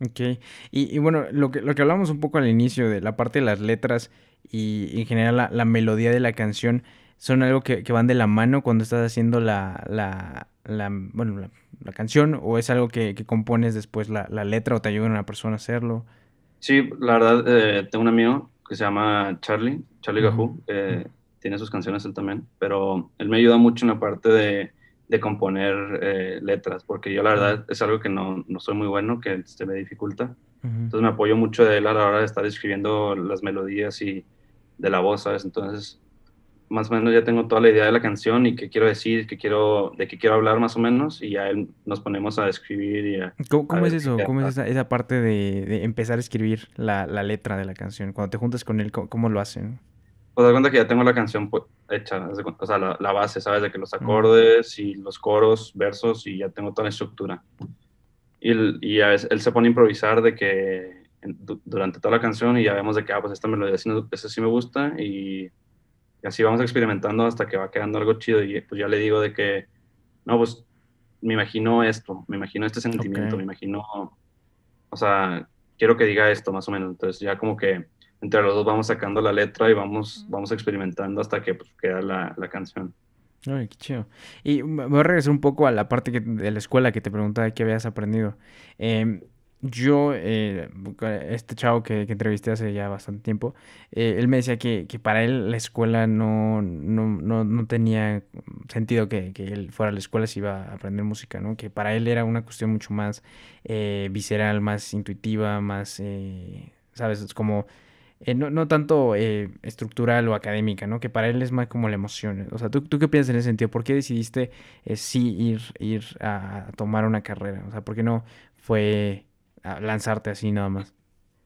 Ok, y, bueno, lo que, lo que hablamos un poco al inicio de la parte de las letras y en general la, la melodía de la canción, son algo que, van de la mano cuando estás haciendo la, la, la bueno, la, canción o es algo que, compones después la, letra o te ayuda a una persona a hacerlo? Sí, la verdad, eh, tengo un amigo que se llama Charlie, Charlie Gahu, tiene sus canciones él también, pero él me ayuda mucho en la parte de, de componer eh, letras, porque yo la verdad es algo que no, no soy muy bueno, que se me dificulta. Entonces me apoyo mucho de él a la hora de estar escribiendo las melodías y de la voz, ¿sabes? Entonces más o menos ya tengo toda la idea de la canción y qué quiero decir, qué quiero, de qué quiero hablar más o menos, y ya nos ponemos a escribir y a, ¿Cómo, es eso? ¿Cómo es esa, parte de, empezar a escribir la, letra de la canción? Cuando te juntas con él, ¿cómo, lo hacen? Pues da cuenta que ya tengo la canción pues, hecha, o sea, la, base, ¿sabes? De que los acordes y los coros, versos, y ya tengo toda la estructura. Y, y a veces él se pone a improvisar de que durante toda la canción y ya vemos de que, ah, pues esta melodía sí, sí me gusta y y así vamos experimentando hasta que va quedando algo chido y pues ya le digo de que, no, pues me imagino esto, me imagino este sentimiento, me imagino, o sea, quiero que diga esto más o menos. Entonces ya como que entre los dos vamos sacando la letra y vamos, vamos experimentando hasta que pues, queda la, la canción. Ay, qué chido. Y me voy a regresar un poco a la parte de la escuela que te preguntaba qué habías aprendido. Eh, yo, eh, este chavo que, entrevisté hace ya bastante tiempo, eh, él me decía que, para él la escuela no, no, tenía sentido que, él fuera a la escuela si iba a aprender música, ¿no? Que para él era una cuestión mucho más eh, visceral, más intuitiva, más, ¿sabes? Como, no, no, tanto estructural o académica, ¿no? Que para él es más como la emoción. O sea, ¿tú, tú qué piensas en ese sentido? ¿Por qué decidiste sí ir, ir a tomar una carrera? O sea, ¿por qué no fue lanzarte así nada más.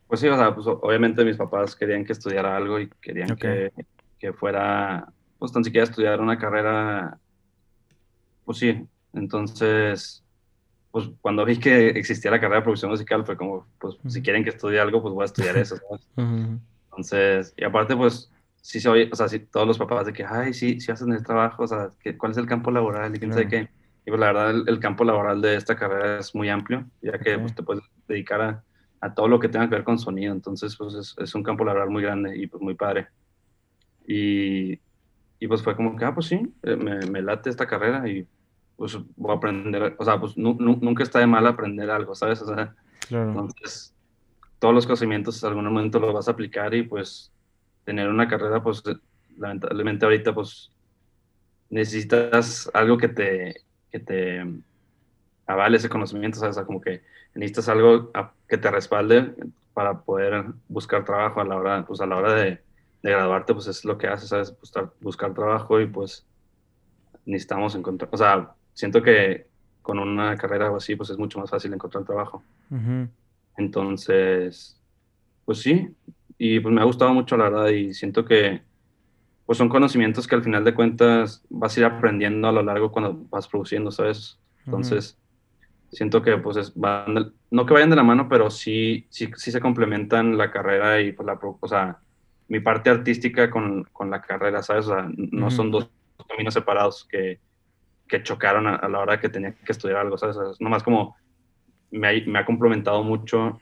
Pues sí, o sea, pues obviamente mis papás querían que estudiara algo y querían que, que, fuera, pues tan siquiera estudiar una carrera, pues sí, entonces, pues cuando vi que existía la carrera de producción musical fue como, pues si quieren que estudie algo, pues voy a estudiar eso, ¿sabes? [LAUGHS] Entonces, y aparte, pues sí se oye, o sea, sí, todos los papás de que, ay, sí, sí hacen el trabajo, o sea, ¿cuál es el campo laboral? Y quién sabe qué. Y pues la verdad, el, campo laboral de esta carrera es muy amplio, ya que pues, te puedes dedicar a, a, todo lo que tenga que ver con sonido. Entonces, pues es, es, un campo laboral muy grande y pues muy padre. Y, y pues fue como que, ah, pues sí, eh, me, me, late esta carrera y pues voy a aprender, o sea, pues nunca está de mal aprender algo, ¿sabes? O sea, entonces, todos los conocimientos en algún momento los vas a aplicar y pues tener una carrera, pues lamentablemente ahorita pues necesitas algo que te, que te avale ese conocimiento, ¿sabes? O sea, como que necesitas algo que te respalde para poder buscar trabajo a la hora, pues a la hora de, de graduarte, pues es lo que haces, ¿sabes? Buscar, buscar trabajo y pues necesitamos encontrar, o sea, siento que con una carrera o así, pues es mucho más fácil encontrar trabajo. Entonces, pues sí, y pues me ha gustado mucho la verdad y siento que pues son conocimientos que al final de cuentas vas a ir aprendiendo a lo largo cuando vas produciendo, ¿sabes? Entonces, siento que pues van no que vayan de la mano, pero sí, sí, sí se complementan la carrera y pues la, o sea, mi parte artística con, con la carrera, ¿sabes? O sea, no son dos caminos separados que, que chocaron a, la hora que tenía que estudiar algo, ¿sabes? O nomás como me ha, me ha complementado mucho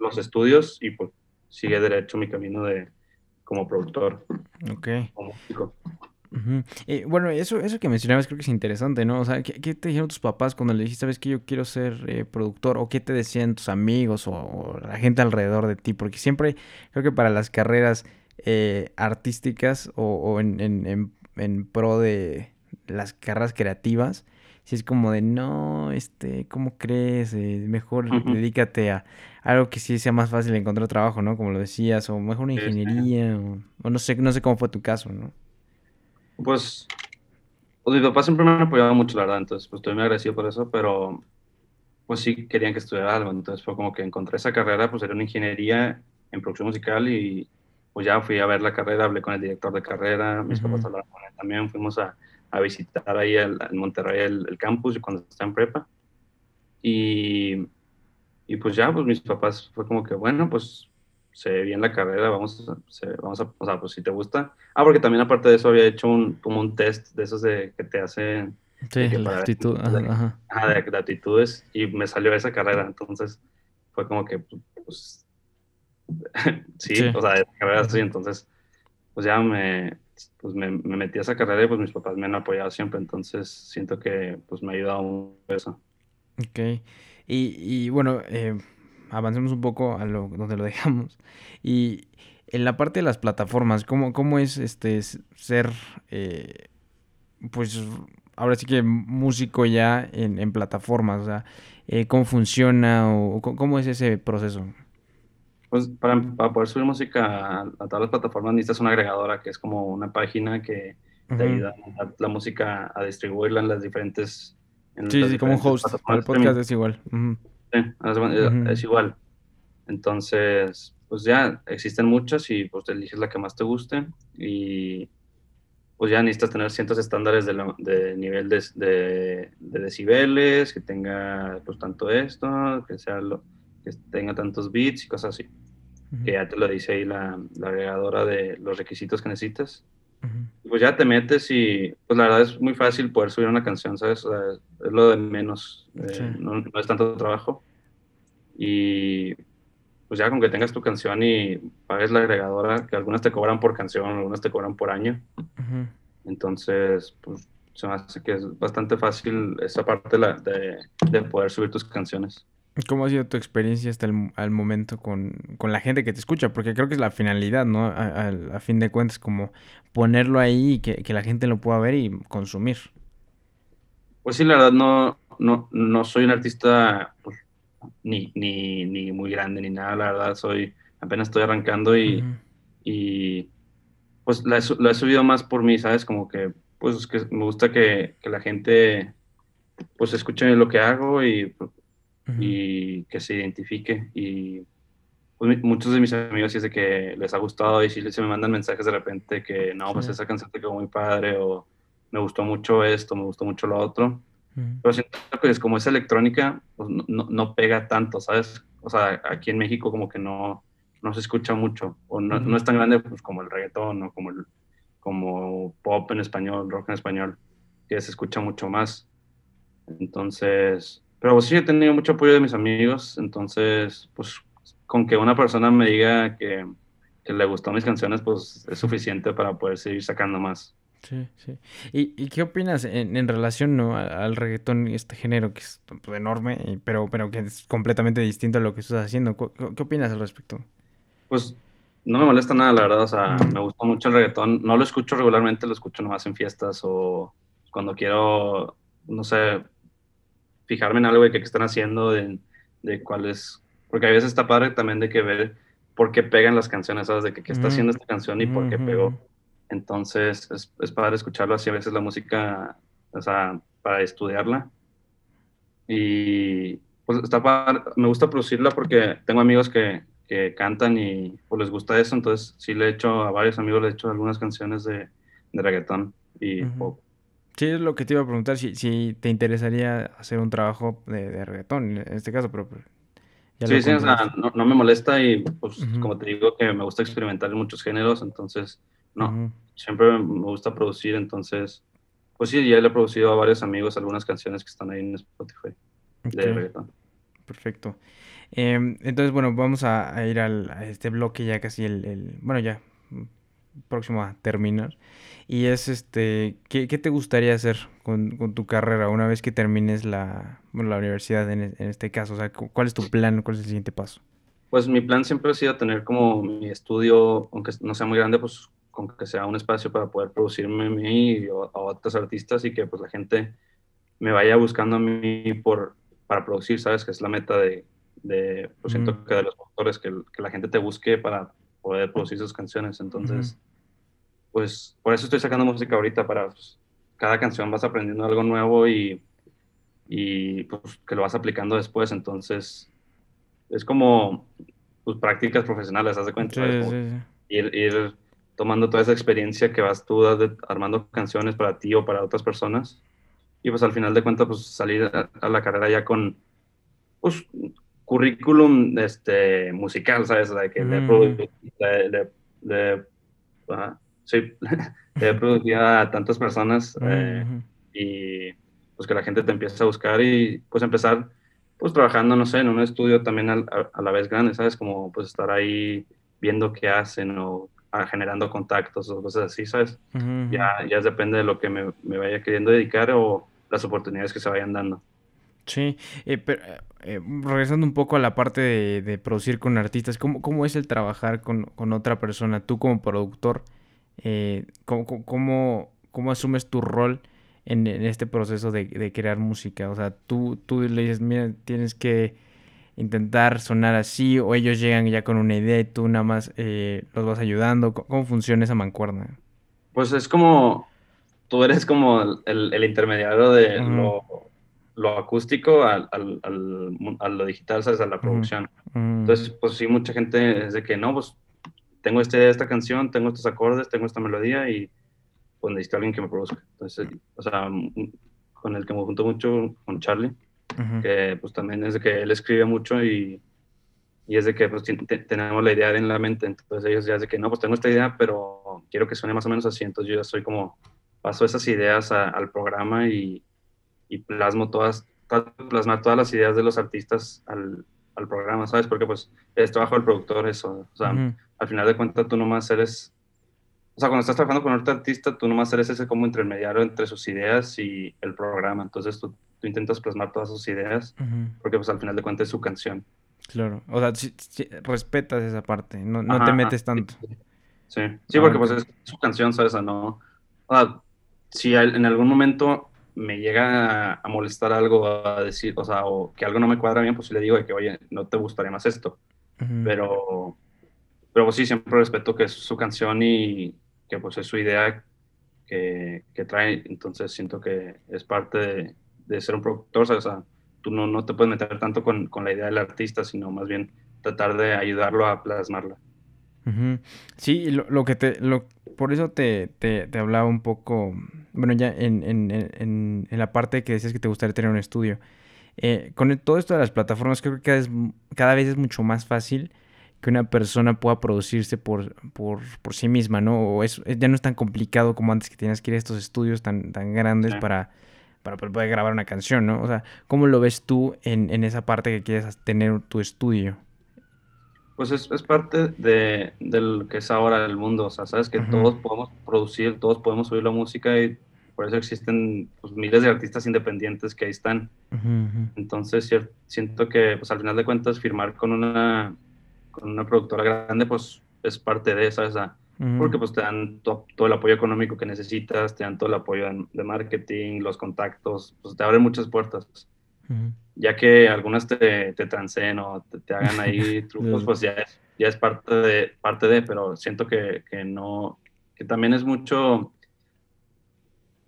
los estudios y pues sigue derecho mi camino de como productor. Ok. Como músico. Eh, bueno, eso, eso que mencionabas creo que es interesante, ¿no? O sea, ¿qué, te dijeron tus papás cuando le dijiste, sabes que yo quiero ser eh, productor? ¿O qué te decían tus amigos o, la gente alrededor de ti? Porque siempre creo que para las carreras eh, artísticas o, en, en, en, pro de las carreras creativas, si es como de, no, este, ¿cómo crees? mejor dedícate a algo que sí sea más fácil encontrar trabajo, ¿no? Como lo decías, o mejor una ingeniería, o, no sé, no sé cómo fue tu caso, ¿no? Pues, pues, mi papá siempre me ha apoyado mucho, la verdad, entonces pues estoy muy agradecido por eso, pero pues sí querían que estudiara algo, entonces fue como que encontré esa carrera, pues era una ingeniería en producción musical y pues ya fui a ver la carrera, hablé con el director de carrera, mis papás hablaron con él también, fuimos a, a visitar ahí en Monterrey el, el, campus cuando estaba en prepa y, y pues ya, pues mis papás fue como que, bueno, pues se ve bien la carrera, vamos, se, vamos a, o sea, pues si te gusta. Ah, porque también aparte de eso había hecho un, como un test de esos de que te hacen... Sí, la actitud, ajá, ajá. de, de, actitudes y me salió esa carrera, entonces fue como que, pues, [LAUGHS] sí, o sea, de carrera sí, entonces, pues ya me, pues me, me, metí a esa carrera y pues mis papás me han apoyado siempre, entonces siento que pues me ha ayudado mucho eso. Ok, y, y bueno, eh, avancemos un poco a lo donde lo [LAUGHS] dejamos. Y en la parte de las plataformas, ¿cómo, cómo es este ser, eh, pues ahora sí que músico ya en, en plataformas? O sea, eh, ¿cómo funciona o cómo es ese proceso? Pues para, para poder subir música a, todas las plataformas necesitas una agregadora que es como una página que te ayuda a la música a distribuirla en las diferentes... sí, sí, como un host. El podcast es igual. Sí, es, igual. Entonces, pues ya existen muchas y pues te eliges la que más te guste y pues ya necesitas tener ciertos estándares de, de nivel de, de, decibeles, que tenga pues tanto esto, que sea lo, que tenga tantos bits y cosas así. Que ya te lo dice ahí la, la, agregadora de los requisitos que necesitas. Pues ya te metes y pues la verdad es muy fácil poder subir una canción, ¿sabes? es lo de menos, eh, no, es tanto trabajo. Y pues ya con que tengas tu canción y pagues la agregadora, que algunas te cobran por canción, algunas te cobran por año. Entonces, pues se me hace que es bastante fácil esa parte de, de poder subir tus canciones. ¿Cómo ha sido tu experiencia hasta el momento con, la gente que te escucha? Porque creo que es la finalidad, ¿no? A, fin de cuentas, como ponerlo ahí y que, la gente lo pueda ver y consumir. Pues sí, la verdad, no, no, no soy un artista pues, ni, ni, ni, muy grande ni nada, la verdad, soy, apenas estoy arrancando y, y pues la he, subido más por mí, ¿sabes? Como que, pues que me gusta que, que la gente pues escuche lo que hago y pues, y que se identifique. Y pues, muchos de mis amigos sí es de que les ha gustado y sí se me mandan mensajes de repente que no, pues esa canción te quedó muy padre o me gustó mucho esto, me gustó mucho lo otro. Pero siento que es como esa electrónica, pues no, no, pega tanto, ¿sabes? O sea, aquí en México como que no, no se escucha mucho, o no, no, es tan grande pues, como el reggaetón o como, el, como pop en español, rock en español, que se escucha mucho más. Entonces, pero sí he tenido mucho apoyo de mis amigos, entonces, pues con que una persona me diga que, que le gustó mis canciones, pues es suficiente para poder seguir sacando más. Sí, sí. ¿Y, y qué opinas en, en relación ¿no? al reggaetón y este género que es pues, enorme, pero, pero que es completamente distinto a lo que estás haciendo? ¿Qué, qué opinas al respecto? Pues no me molesta nada, la verdad. O sea, me gusta mucho el reggaetón. No lo escucho regularmente, lo escucho nomás en fiestas o cuando quiero, no sé, fijarme en algo de qué están haciendo, de, de cuál es, porque a veces está padre también de que ver por qué pegan las canciones, ¿sabes? De que qué está haciendo esta canción y por qué pegó. Entonces es, es padre escucharlo así, a veces la música, o sea, para estudiarla. y pues está me gusta producirla porque tengo amigos que, que, cantan y pues les gusta eso, entonces sí le he hecho a varios amigos, le he hecho algunas canciones de, de reggaetón y pop. Sí, es lo que te iba a preguntar, si, si te interesaría hacer un trabajo de, de reggaetón en este caso, pero... sí, sí, o sea, no, no, me molesta y pues como te digo que me gusta experimentar en muchos géneros, entonces, no, siempre me gusta producir, entonces, pues sí, ya le he producido a varios amigos algunas canciones que están ahí en Spotify de reggaetón. Perfecto. Em, entonces, bueno, vamos a, ir al, a este bloque ya casi el, el, bueno, ya próximo a terminar. Y es este, ¿qué, qué te gustaría hacer con, con, tu carrera una vez que termines la, bueno, la universidad en, en, este caso? O sea, ¿cuál es tu plan? ¿Cuál es el siguiente paso? Pues mi plan siempre ha sido tener como mi estudio, aunque no sea muy grande, pues con que sea un espacio para poder producirme a mí y a, otros artistas y que pues la gente me vaya buscando a mí por, para producir, ¿sabes? Que es la meta de, de pues siento que de los autores, que, que, la gente te busque para poder producir sus canciones. Entonces, pues por eso estoy sacando música ahorita, para pues, cada canción vas aprendiendo algo nuevo y, y pues que lo vas aplicando después, entonces es como pues, prácticas profesionales, haz de cuenta, Ir, tomando toda esa experiencia que vas tú armando canciones para ti o para otras personas. Y pues al final de cuentas pues salir a, la carrera ya con pues currículum este musical, ¿sabes? De que de, de, sí, [LAUGHS] he producido a tantas personas eh, y pues que la gente te empieza a buscar y pues empezar pues trabajando, no sé, en un estudio también a, la vez grande, ¿sabes? Como pues estar ahí viendo qué hacen o ah, generando contactos o cosas así, ¿sabes? ya, ya depende de lo que me, me, vaya queriendo dedicar o las oportunidades que se vayan dando. Sí, eh, pero eh, regresando un poco a la parte de, producir con artistas, ¿cómo, ¿cómo, es el trabajar con, con, otra persona? Tú como productor, eh, ¿cómo, cómo, asumes tu rol en, este proceso de, crear música? O sea, tú, tú le dices, mira, tienes que intentar sonar así, o ellos llegan ya con una idea y tú nada más eh, los vas ayudando. ¿Cómo, funciona esa mancuerna? Pues es como, tú eres como el, intermediario de lo, acústico al, a lo digital, ¿sabes? A la producción. Entonces, pues sí, mucha gente es de que no, pues tengo este, esta canción, tengo estos acordes, tengo esta melodía y pues necesito alguien que me produzca. Entonces, o sea, con el que me junto mucho, con Charlie, que pues también es de que él escribe mucho y, y es de que pues tenemos la idea en la mente, entonces ellos ya es de que no, pues tengo esta idea, pero quiero que suene más o menos así, entonces yo ya soy como, paso esas ideas al programa y, y plasmo todas, plasmar todas las ideas de los artistas al, al programa, ¿sabes? Porque pues es trabajo del productor eso, o sea, al final de cuentas tú nomás eres, o sea, cuando estás trabajando con otro artista, tú nomás eres ese como intermediario entre sus ideas y el programa, entonces tú, tú intentas plasmar todas sus ideas, porque pues al final de cuentas es su canción. Claro, o sea, si, respetas esa parte, no, no te metes tanto. Sí, sí, porque pues es su canción, ¿sabes? O no, o sea, si en algún momento me llega a, molestar algo, a decir, o sea, o que algo no me cuadra bien, pues le digo de que, oye, no te gustaría más esto. Pero, pero pues sí, siempre respeto que es su canción y que pues es su idea que, que trae, entonces siento que es parte de, de ser un productor, o sea, tú no, no te puedes meter tanto con, con, la idea del artista, sino más bien tratar de ayudarlo a plasmarla. Sí, lo, lo, que te, lo, por eso te, te, te hablaba un poco, bueno, ya en, en, en, en, la parte que decías que te gustaría tener un estudio. Eh, con todo esto de las plataformas, creo que cada vez, cada vez es mucho más fácil que una persona pueda producirse por, por, por sí misma, ¿no? O es, ya no es tan complicado como antes que tenías que ir a estos estudios tan, tan grandes para, para poder grabar una canción, ¿no? O sea, ¿cómo lo ves tú en, en esa parte que quieres tener tu estudio? Pues es, es parte de, lo que es ahora el mundo, o sea, sabes que todos podemos producir, todos podemos oír la música y por eso existen pues, miles de artistas independientes que ahí están. Entonces siento que pues al final de cuentas firmar con una, con una productora grande pues es parte de esa, esa porque pues te dan todo el apoyo económico que necesitas, te dan todo el apoyo de, marketing, los contactos, pues te abren muchas puertas ya que algunas te, te transeen o te, hagan ahí [LAUGHS] trucos, pues ya es, ya es parte de, parte de, pero siento que, que no, que también es mucho,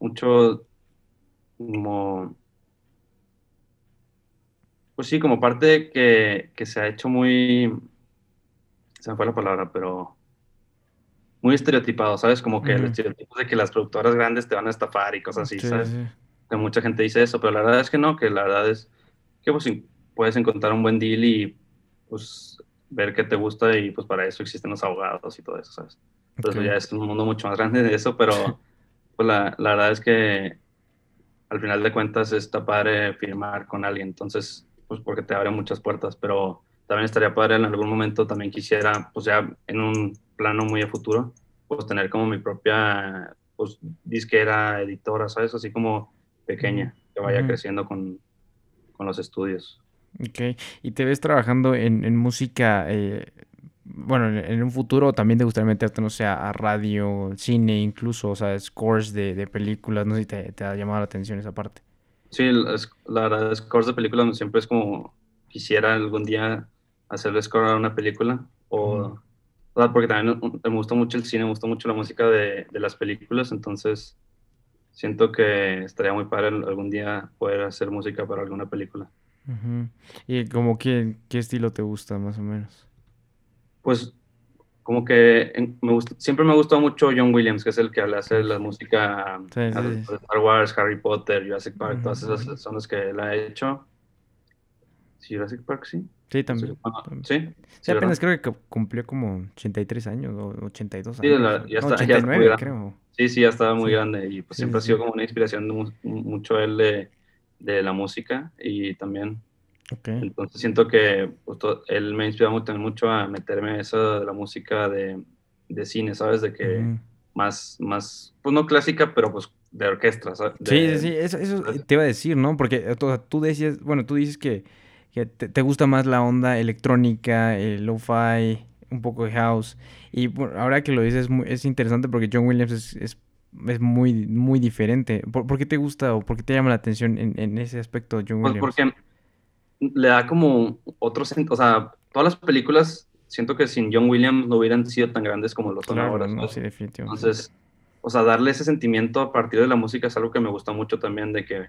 mucho como Pues sí, como parte que, que se ha hecho muy, se me fue la palabra, pero muy estereotipado, ¿sabes? Como que el estereotipo de que las productoras grandes te van a estafar y cosas así, ¿sabes? Que mucha gente dice eso, pero la verdad es que no, que la verdad es que pues puedes encontrar un buen deal y pues ver qué te gusta y pues para eso existen los abogados y todo eso, ¿sabes? Entonces ya es un mundo mucho más grande de eso, pero [LAUGHS] pues la, la verdad es que al final de cuentas está padre firmar con alguien, entonces pues porque te abre muchas puertas, pero también estaría padre en algún momento también quisiera, pues ya en un plano muy a futuro, pues tener como mi propia pues, disquera, editora, ¿sabes? Así como pequeña, que vaya creciendo con, con, los estudios. Ok, ¿y te ves trabajando en, en música, eh, bueno, en, un futuro también te gustaría meterte, no sé, a radio, cine incluso, o sea, scores de, de películas, no sé si te, te, ha llamado la atención esa parte. Sí, la verdad, scores de películas siempre es como quisiera algún día hacerle score a una película. O porque también me gusta mucho el cine, me gusta mucho la música de, de, las películas, entonces siento que estaría muy padre algún día poder hacer música para alguna película. ¿Y como qué, qué estilo te gusta más o menos? Pues como que me gusta, siempre me ha gustado mucho John Williams, que es el que hace la música de Star Wars, Harry Potter, Jurassic Park, todas esas son las que él ha hecho. Jurassic Park, sí. Sí, también. Sí. Sí, apenas creo que cumplió como 83 años o 82 años. Sí, ya está, 89, ya creo. Sí, sí, ya estaba muy grande y pues siempre ha sido como una inspiración mucho él de, de, la música y también. Okay. Entonces siento que pues, él me ha inspirado mucho, a meterme eso de la música de, de cine, ¿sabes? De que más, más, pues no clásica, pero pues de orquesta, ¿sabes? sí, sí, sí, eso, eso te iba a decir, ¿no? Porque tú decías, bueno, tú dices que que te, gusta más la onda electrónica, el lo-fi, un poco de house. Y ahora que lo dices es, interesante porque John Williams es, es, es muy, muy diferente. ¿Por, qué te gusta o por qué te llama la atención en, en ese aspecto John pues Williams? porque le da como otro O sea, todas las películas siento que sin John Williams no hubieran sido tan grandes como lo son ahora. No, sí, definitivamente. Entonces, o sea, darle ese sentimiento a partir de la música es algo que me gusta mucho también, de que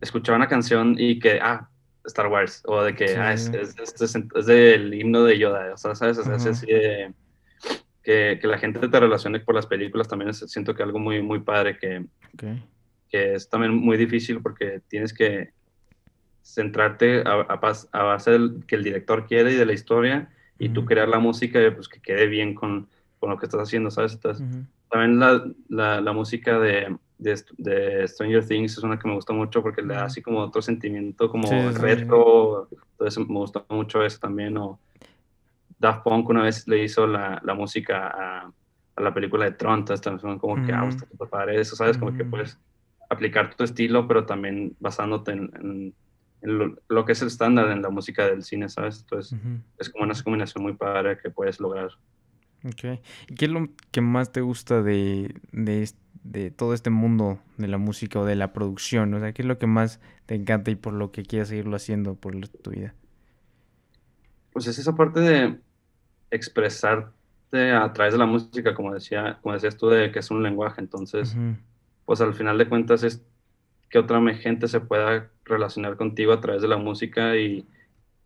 escuchaba una canción y que, ah, Star Wars, o de que ah, es, es, es, del himno de Yoda, o sea, ¿sabes? Es así de, que, que, la gente te relacione por las películas también siento que algo muy, muy padre que, que es también muy difícil porque tienes que centrarte a, a, base del que el director quiere y de la historia y tú crear la música pues, que quede bien con, con, lo que estás haciendo, ¿sabes? Entonces, también la, la, la música de, de, Stranger Things es una que me gusta mucho porque le da así como otro sentimiento como retro, entonces me gusta mucho eso también, o Daft Punk una vez le hizo la, la música a, a, la película de Tron, entonces también como que, ah, está padre eso, ¿sabes? Como que puedes aplicar tu estilo, pero también basándote en, en, lo, que es el estándar en la música del cine, ¿sabes? Entonces es como una combinación muy padre que puedes lograr. Ok. ¿Y qué es lo que más te gusta de, de, de, todo este mundo de la música o de la producción? O sea, ¿qué es lo que más te encanta y por lo que quieres seguirlo haciendo por tu vida? Pues es esa parte de expresarte a través de la música, como decía, como decías tú, de que es un lenguaje. Entonces, pues al final de cuentas es que otra gente se pueda relacionar contigo a través de la música y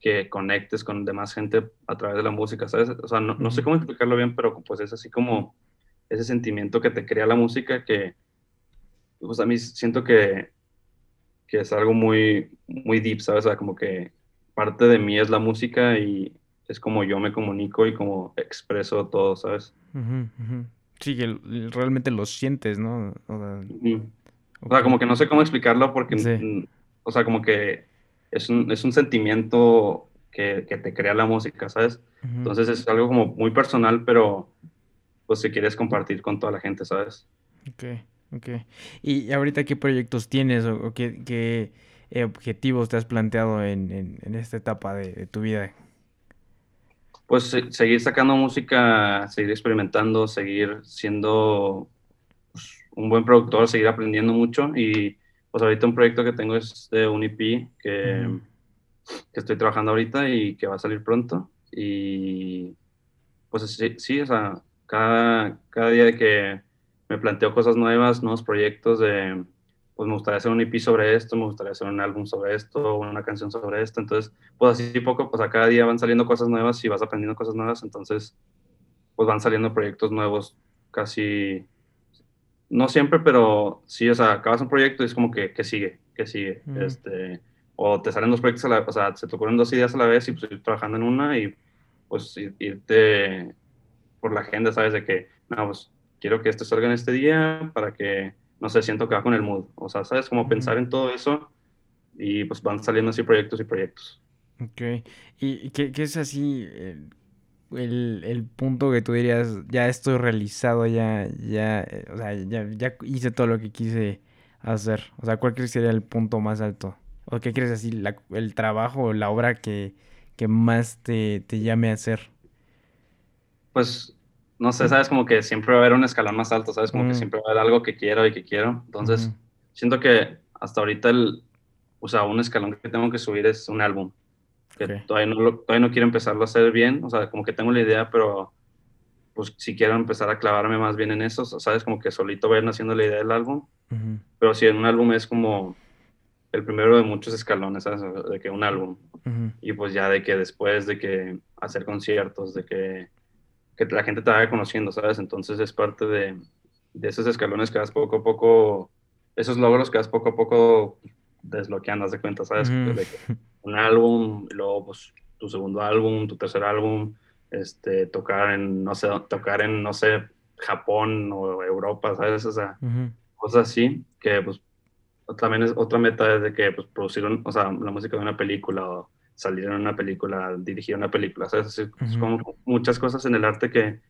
que conectes con demás gente a través de la música, ¿sabes? O sea, no, no, sé cómo explicarlo bien, pero pues es así como ese sentimiento que te crea la música que, pues a mí siento que, que es algo muy, muy deep, ¿sabes? O sea, como que parte de mí es la música y es como yo me comunico y como expreso todo, ¿sabes? Sí, que realmente lo sientes, ¿no? O sea, como que no sé cómo explicarlo porque, o sea, como que es un, es un sentimiento que, que, te crea la música, ¿sabes? Entonces es algo como muy personal, pero pues si quieres compartir con toda la gente, ¿sabes? Ok, ok. ¿Y ahorita qué proyectos tienes o, qué, qué, objetivos te has planteado en, en, esta etapa de, tu vida? Pues seguir sacando música, seguir experimentando, seguir siendo pues, un buen productor, seguir aprendiendo mucho y pues ahorita un proyecto que tengo es de un EP que, que, estoy trabajando ahorita y que va a salir pronto. Y pues sí, sí o sea, cada, cada día que me planteo cosas nuevas, nuevos proyectos, de, pues me gustaría hacer un EP sobre esto, me gustaría hacer un álbum sobre esto, una canción sobre esto. Entonces, pues así poco, pues a cada día van saliendo cosas nuevas y vas aprendiendo cosas nuevas. Entonces, pues van saliendo proyectos nuevos casi, no siempre, pero sí, o sea, acabas un proyecto y es como que, que sigue, que sigue. Este, o te salen dos proyectos a la o sea, se te ocurren dos ideas a la vez y pues ir trabajando en una y pues irte por la agenda, ¿sabes? De que, no, pues quiero que esto salga en este día para que no sé, siento que va con el mood. O sea, ¿sabes? Como pensar en todo eso y pues van saliendo así proyectos y proyectos. Ok. ¿Y qué, qué es así el, el, punto que tú dirías, ya estoy realizado, ya, ya, eh, o sea, ya, ya hice todo lo que quise hacer? O sea, ¿cuál crees que sería el punto más alto? ¿O qué crees así, la, el trabajo, la obra que, que más te, te llame a hacer? Pues no sé, sabes, como que siempre va a haber un escalón más alto, sabes, como que siempre va a haber algo que quiero y que quiero. Entonces, siento que hasta ahorita el, o sea, un escalón que tengo que subir es un álbum. Que todavía, no todavía no quiero empezarlo a hacer bien, o sea, como que tengo la idea, pero pues si quiero empezar a clavarme más bien en eso, sabes, como que solito vayan haciendo la idea del álbum. Pero si en un álbum es como el primero de muchos escalones, ¿sabes? De que un álbum. Y pues ya de que después de que hacer conciertos, de que que la gente te vaya conociendo, ¿sabes? Entonces es parte de, de esos escalones que vas poco a poco, esos logros que vas poco a poco desbloqueando, haz de cuenta, ¿sabes? un álbum, luego pues tu segundo álbum, tu tercer álbum, este, tocar en, no sé, tocar en, no sé, Japón o Europa, ¿sabes? O sea, cosas así, que pues también es otra meta es de que pues producir, o sea, la música de una película o salir en una película, dirigir una película, ¿sabes? Es como muchas cosas en el arte que,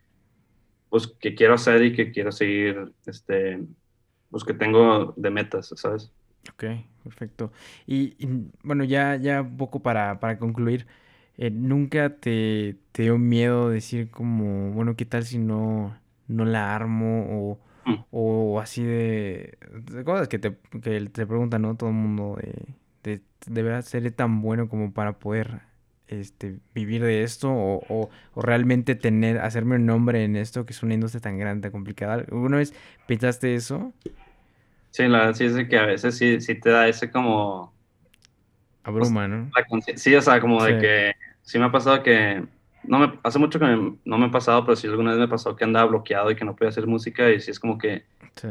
pues, que quiero hacer y que quiero seguir, este, pues, que tengo de metas, ¿sabes? Ok, perfecto. Y, bueno, ya, ya un poco para, para concluir, eh, ¿nunca te, te, dio miedo decir como, bueno, qué tal si no, no la armo o, mm. o así de, cosas que te, que te preguntan, ¿no? Todo el mundo de de, de ser tan bueno como para poder este, vivir de esto o, realmente tener, hacerme un nombre en esto que es una industria tan grande, tan complicada. ¿Alguna vez pensaste eso? Sí, la verdad sí es que a veces sí, sí te da ese como... Abruma, ¿no? sí, o sea, como de que sí me ha pasado que... No me, hace mucho que no me ha pasado, pero sí alguna vez me pasó que andaba bloqueado y que no podía hacer música y sí es como que... Sí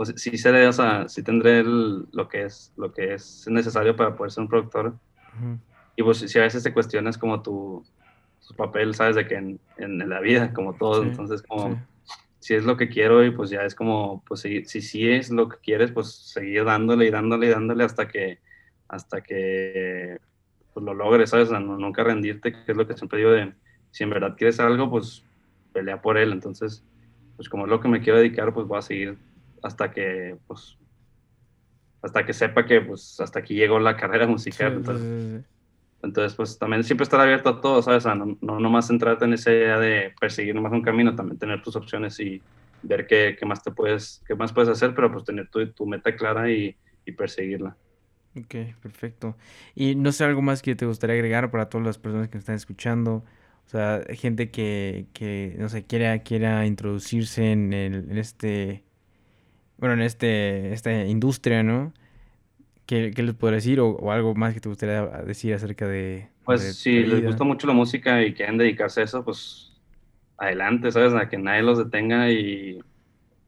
pues sí seré, o sea, sí tendré lo que es lo que es necesario para poder ser un productor. Y pues si a veces te cuestionas como tu, papel, sabes, de que en, en la vida, como todo, entonces como si es lo que quiero y pues ya es como, pues si, si sí es lo que quieres, pues seguir dándole y dándole y dándole hasta que, hasta que pues, lo logres, ¿sabes? nunca rendirte, que es lo que siempre digo de, si en verdad quieres algo, pues pelea por él, entonces, pues como es lo que me quiero dedicar, pues voy a seguir hasta que, pues, hasta que sepa que, pues, hasta aquí llegó la carrera musical. entonces, pues, también siempre estar abierto a todo, ¿sabes? no, no nomás centrarte en esa idea de perseguir nomás un camino, también tener tus opciones y ver qué, qué más te puedes, qué más puedes hacer, pero pues tener tu, tu meta clara y, y perseguirla. Ok, perfecto. Y no sé, algo más que te gustaría agregar para todas las personas que están escuchando. O sea, gente que, que no sé, quiera, quiera introducirse en, el, en este bueno, en este, esta industria, ¿no? ¿Qué, les puedo decir? O, algo más que te gustaría decir acerca de... Pues si les gusta mucho la música y quieren dedicarse a eso, pues adelante, ¿sabes? A que nadie los detenga y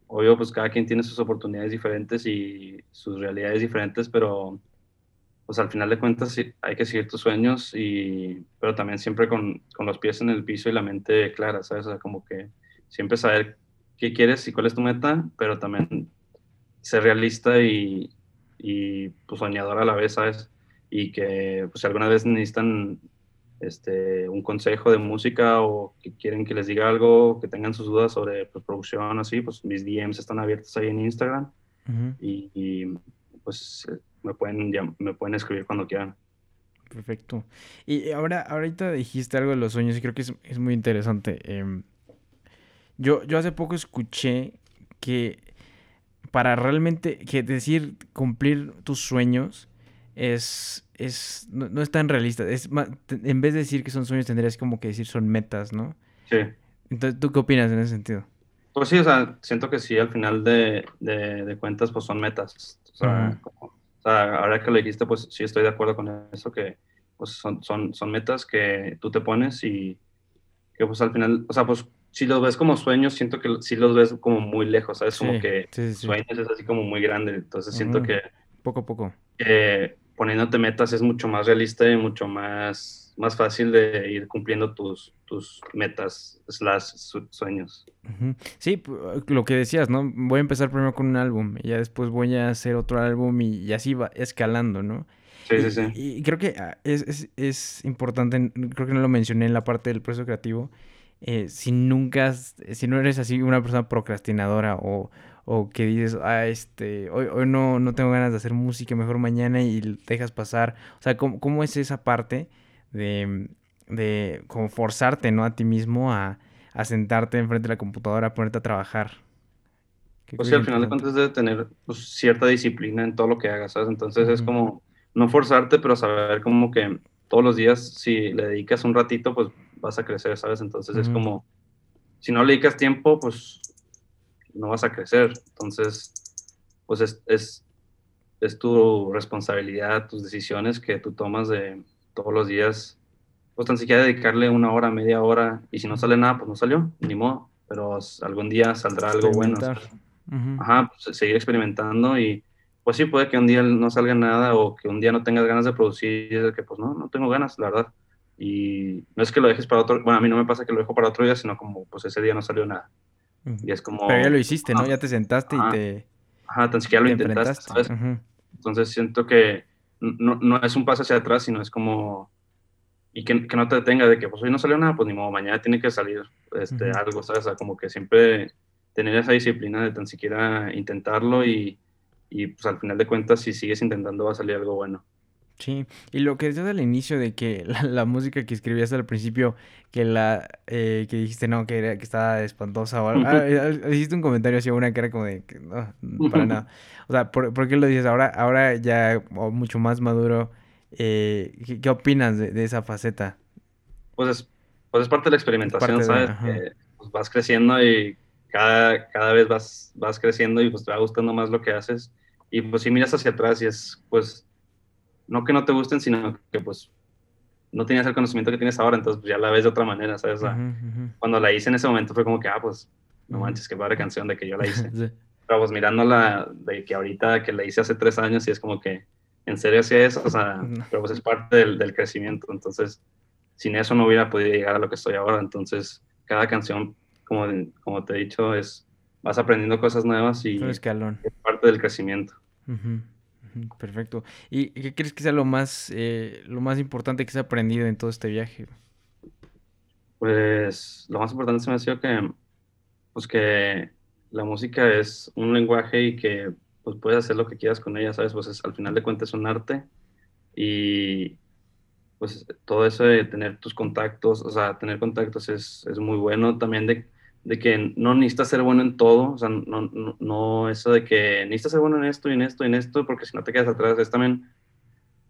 obvio, pues cada quien tiene sus oportunidades diferentes y sus realidades diferentes, pero pues al final de cuentas hay que seguir tus sueños y pero también siempre con, con los pies en el piso y la mente clara, ¿sabes? O sea, como que siempre saber qué quieres y cuál es tu meta, pero también ser realista y, y pues soñador a la vez, ¿sabes? Y que pues alguna vez necesitan este, un consejo de música o que quieren que les diga algo, que tengan sus dudas sobre pues, producción, así, pues mis DMs están abiertos ahí en Instagram y, pues me pueden, me pueden escribir cuando quieran. Perfecto. Y ahora, ahorita dijiste algo de los sueños y creo que es, es muy interesante. Em, yo, yo hace poco escuché que para realmente, que decir cumplir tus sueños es, es no, es tan realista. Es en vez de decir que son sueños, tendrías como que decir son metas, ¿no? Sí. Entonces, ¿tú qué opinas en ese sentido? Pues sí, o sea, siento que sí, al final de, de, cuentas, pues son metas. O sea, o sea, ahora que lo dijiste, pues sí estoy de acuerdo con eso, que pues son, son, son metas que tú te pones y que pues al final, o sea, pues si los ves como sueños, siento que sí los ves como muy lejos, ¿sabes? Como que sueños es así como muy grande, entonces siento que... Poco a poco. Que poniéndote metas es mucho más realista y mucho más, más fácil de ir cumpliendo tus, tus metas, slash sueños. Sí, lo que decías, ¿no? Voy a empezar primero con un álbum y ya después voy a hacer otro álbum y, así va escalando, ¿no? Sí, sí, sí. Y creo que ah, es, es, es, importante, creo que no lo mencioné en la parte del proceso creativo, eh, si nunca, si no eres así una persona procrastinadora o, o que dices, ah, este, hoy, hoy no, no tengo ganas de hacer música, mejor mañana y dejas pasar. O sea, ¿cómo, cómo es esa parte de, de como forzarte, ¿no? A ti mismo a, a sentarte enfrente de la computadora, a ponerte a trabajar. Pues sí, al final de cuentas debe tener pues, cierta disciplina en todo lo que hagas, ¿sabes? Entonces es como no forzarte, pero saber como que todos los días, si le dedicas un ratito, pues vas a crecer, ¿sabes? Entonces es como, si no le dedicas tiempo, pues no vas a crecer. Entonces, pues es, es, es, tu responsabilidad, tus decisiones que tú tomas de todos los días, pues tan siquiera dedicarle una hora, media hora, y si no sale nada, pues no salió, ni modo, pero algún día saldrá algo bueno. Ajá, pues, seguir experimentando y pues sí, puede que un día no salga nada o que un día no tengas ganas de producir, que pues no, no tengo ganas, la verdad. Y no es que lo dejes para otro, bueno, a mí no me pasa que lo dejo para otro día, sino como pues ese día no salió nada. Y es como... Pero ya lo hiciste, ¿no? Ya te sentaste y te... Ajá, tan siquiera lo intentaste, ¿sabes? Entonces siento que no, no, es un paso hacia atrás, sino es como... Y que, que, no te detenga de que pues hoy no salió nada, pues ni modo, mañana tiene que salir este, algo, ¿sabes? O sea, como que siempre tener esa disciplina de tan siquiera intentarlo y, y pues al final de cuentas si sigues intentando va a salir algo bueno. Sí, y lo que decías al inicio de que [LAUGHS] la, música que escribías al principio, que la eh, que dijiste no, que, era, que estaba espantosa o algo, ah, eh, un comentario hacia una que era como de que no, para nada. O sea, ¿por, qué lo dices ahora, ahora ya mucho más maduro? Eh, ¿qué, opinas de, esa faceta? Pues es, pues es parte de la experimentación, ¿sabes? pues vas creciendo y cada, cada vez vas, vas creciendo y pues te va gustando más lo que haces. Y pues si miras hacia atrás y es pues no que no te gusten, sino que pues no tenías el conocimiento que tienes ahora, entonces pues, ya la ves de otra manera, ¿sabes? Cuando la hice en ese momento fue como que, ah, pues, no manches, qué padre canción de que yo la hice. [LAUGHS] Pero pues mirándola de que ahorita que la hice hace tres años y es como que, ¿en serio hacía eso? O sea, [LAUGHS] pero pues es parte del, del, crecimiento, entonces sin eso no hubiera podido llegar a lo que estoy ahora, entonces cada canción, como, como te he dicho, es, vas aprendiendo cosas nuevas y es parte del crecimiento. Perfecto. ¿Y qué crees que sea lo más, eh, lo más importante que se ha aprendido en todo este viaje? Pues lo más importante se me ha sido que, pues que la música es un lenguaje y que pues puedes hacer lo que quieras con ella, ¿sabes? Pues al final de cuentas es un arte y pues todo eso de tener tus contactos, o sea, tener contactos es, es muy bueno también de de que no necesitas ser bueno en todo, o sea, no, no, no, eso de que necesitas ser bueno en esto y en esto y en esto, porque si no te quedas atrás, es también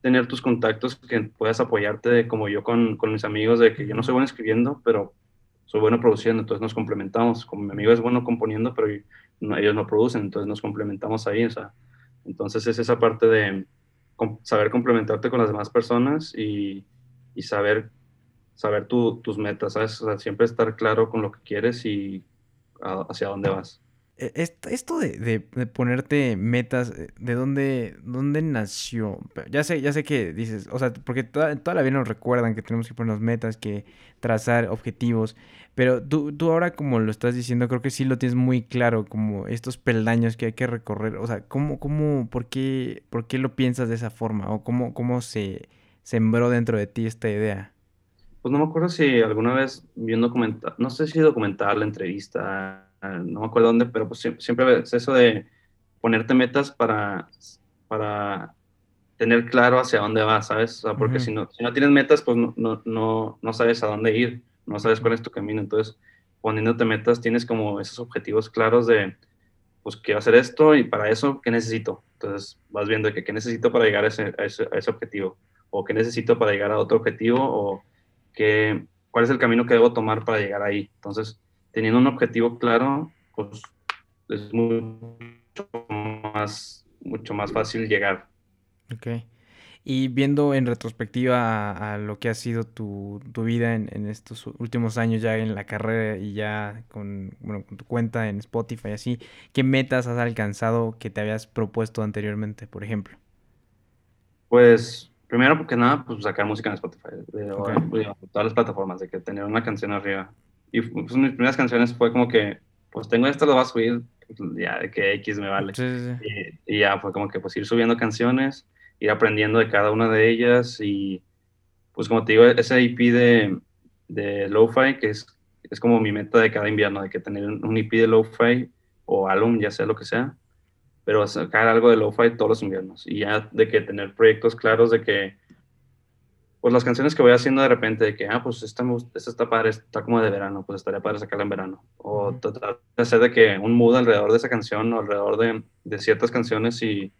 tener tus contactos que puedas apoyarte, como yo con, con, mis amigos, de que yo no soy bueno escribiendo, pero soy bueno produciendo, entonces nos complementamos, como mi amigo es bueno componiendo, pero ellos no producen, entonces nos complementamos ahí, o sea, entonces es esa parte de saber complementarte con las demás personas y, y saber saber tus metas, ¿sabes? Siempre estar claro con lo que quieres y hacia dónde vas. E, esto de, ponerte metas, eh, ¿de dónde, dónde nació? Ya sé, ya sé que dices, o sea, porque toda, toda la vida nos recuerdan que tenemos que ponernos metas, que trazar objetivos, pero tú, tú ahora como lo estás diciendo, creo que sí lo tienes muy claro, como estos peldaños que hay que recorrer, o sea, ¿cómo, cómo, por qué, por qué lo piensas de esa forma? ¿O cómo, cómo se sembró dentro de ti esta idea? Pues no me acuerdo si alguna vez vi un documental, no sé si documental, la entrevista, no me acuerdo dónde, pero pues siempre, es eso de ponerte metas para, para tener claro hacia dónde vas, ¿sabes? O sea, porque si, no, si no tienes metas, pues no, no, no, no sabes a dónde ir, no sabes cuál es tu camino. Entonces, poniéndote metas, tienes como esos objetivos claros de, pues quiero hacer esto y para eso, ¿qué necesito? Entonces, vas viendo que qué necesito para llegar a ese, a ese, a ese objetivo, o qué necesito para llegar a otro objetivo, o cuál es el camino que debo tomar para llegar ahí. Entonces, teniendo un objetivo claro, pues es mucho más, mucho más fácil llegar. Ok. Y viendo en retrospectiva a, lo que ha sido tu, vida en, estos últimos años ya en la carrera y ya con, bueno, con tu cuenta en Spotify y así, ¿qué metas has alcanzado que te habías propuesto anteriormente, por ejemplo? Pues primero porque nada, pues sacar música en Spotify, de, todas las plataformas, de que tener una canción arriba. Y pues, mis primeras canciones fue como que, pues tengo esto, lo vas a subir, pues, ya de que X me vale. Y, y, ya fue como que pues ir subiendo canciones ir aprendiendo de cada una de ellas y pues como te digo, ese IP de, de Lo-Fi, que es, es como mi meta de cada invierno, de que tener un IP de Lo-Fi o álbum, ya sea lo que sea, pero sacar algo de Lo-Fi todos los inviernos y ya de que tener proyectos claros de que pues las canciones que voy haciendo de repente, de que, ah, pues esta, esta está padre, está como de verano, pues estaría padre sacarla en verano. O tratar de hacer de que un mood alrededor de esa canción o alrededor de, de ciertas canciones y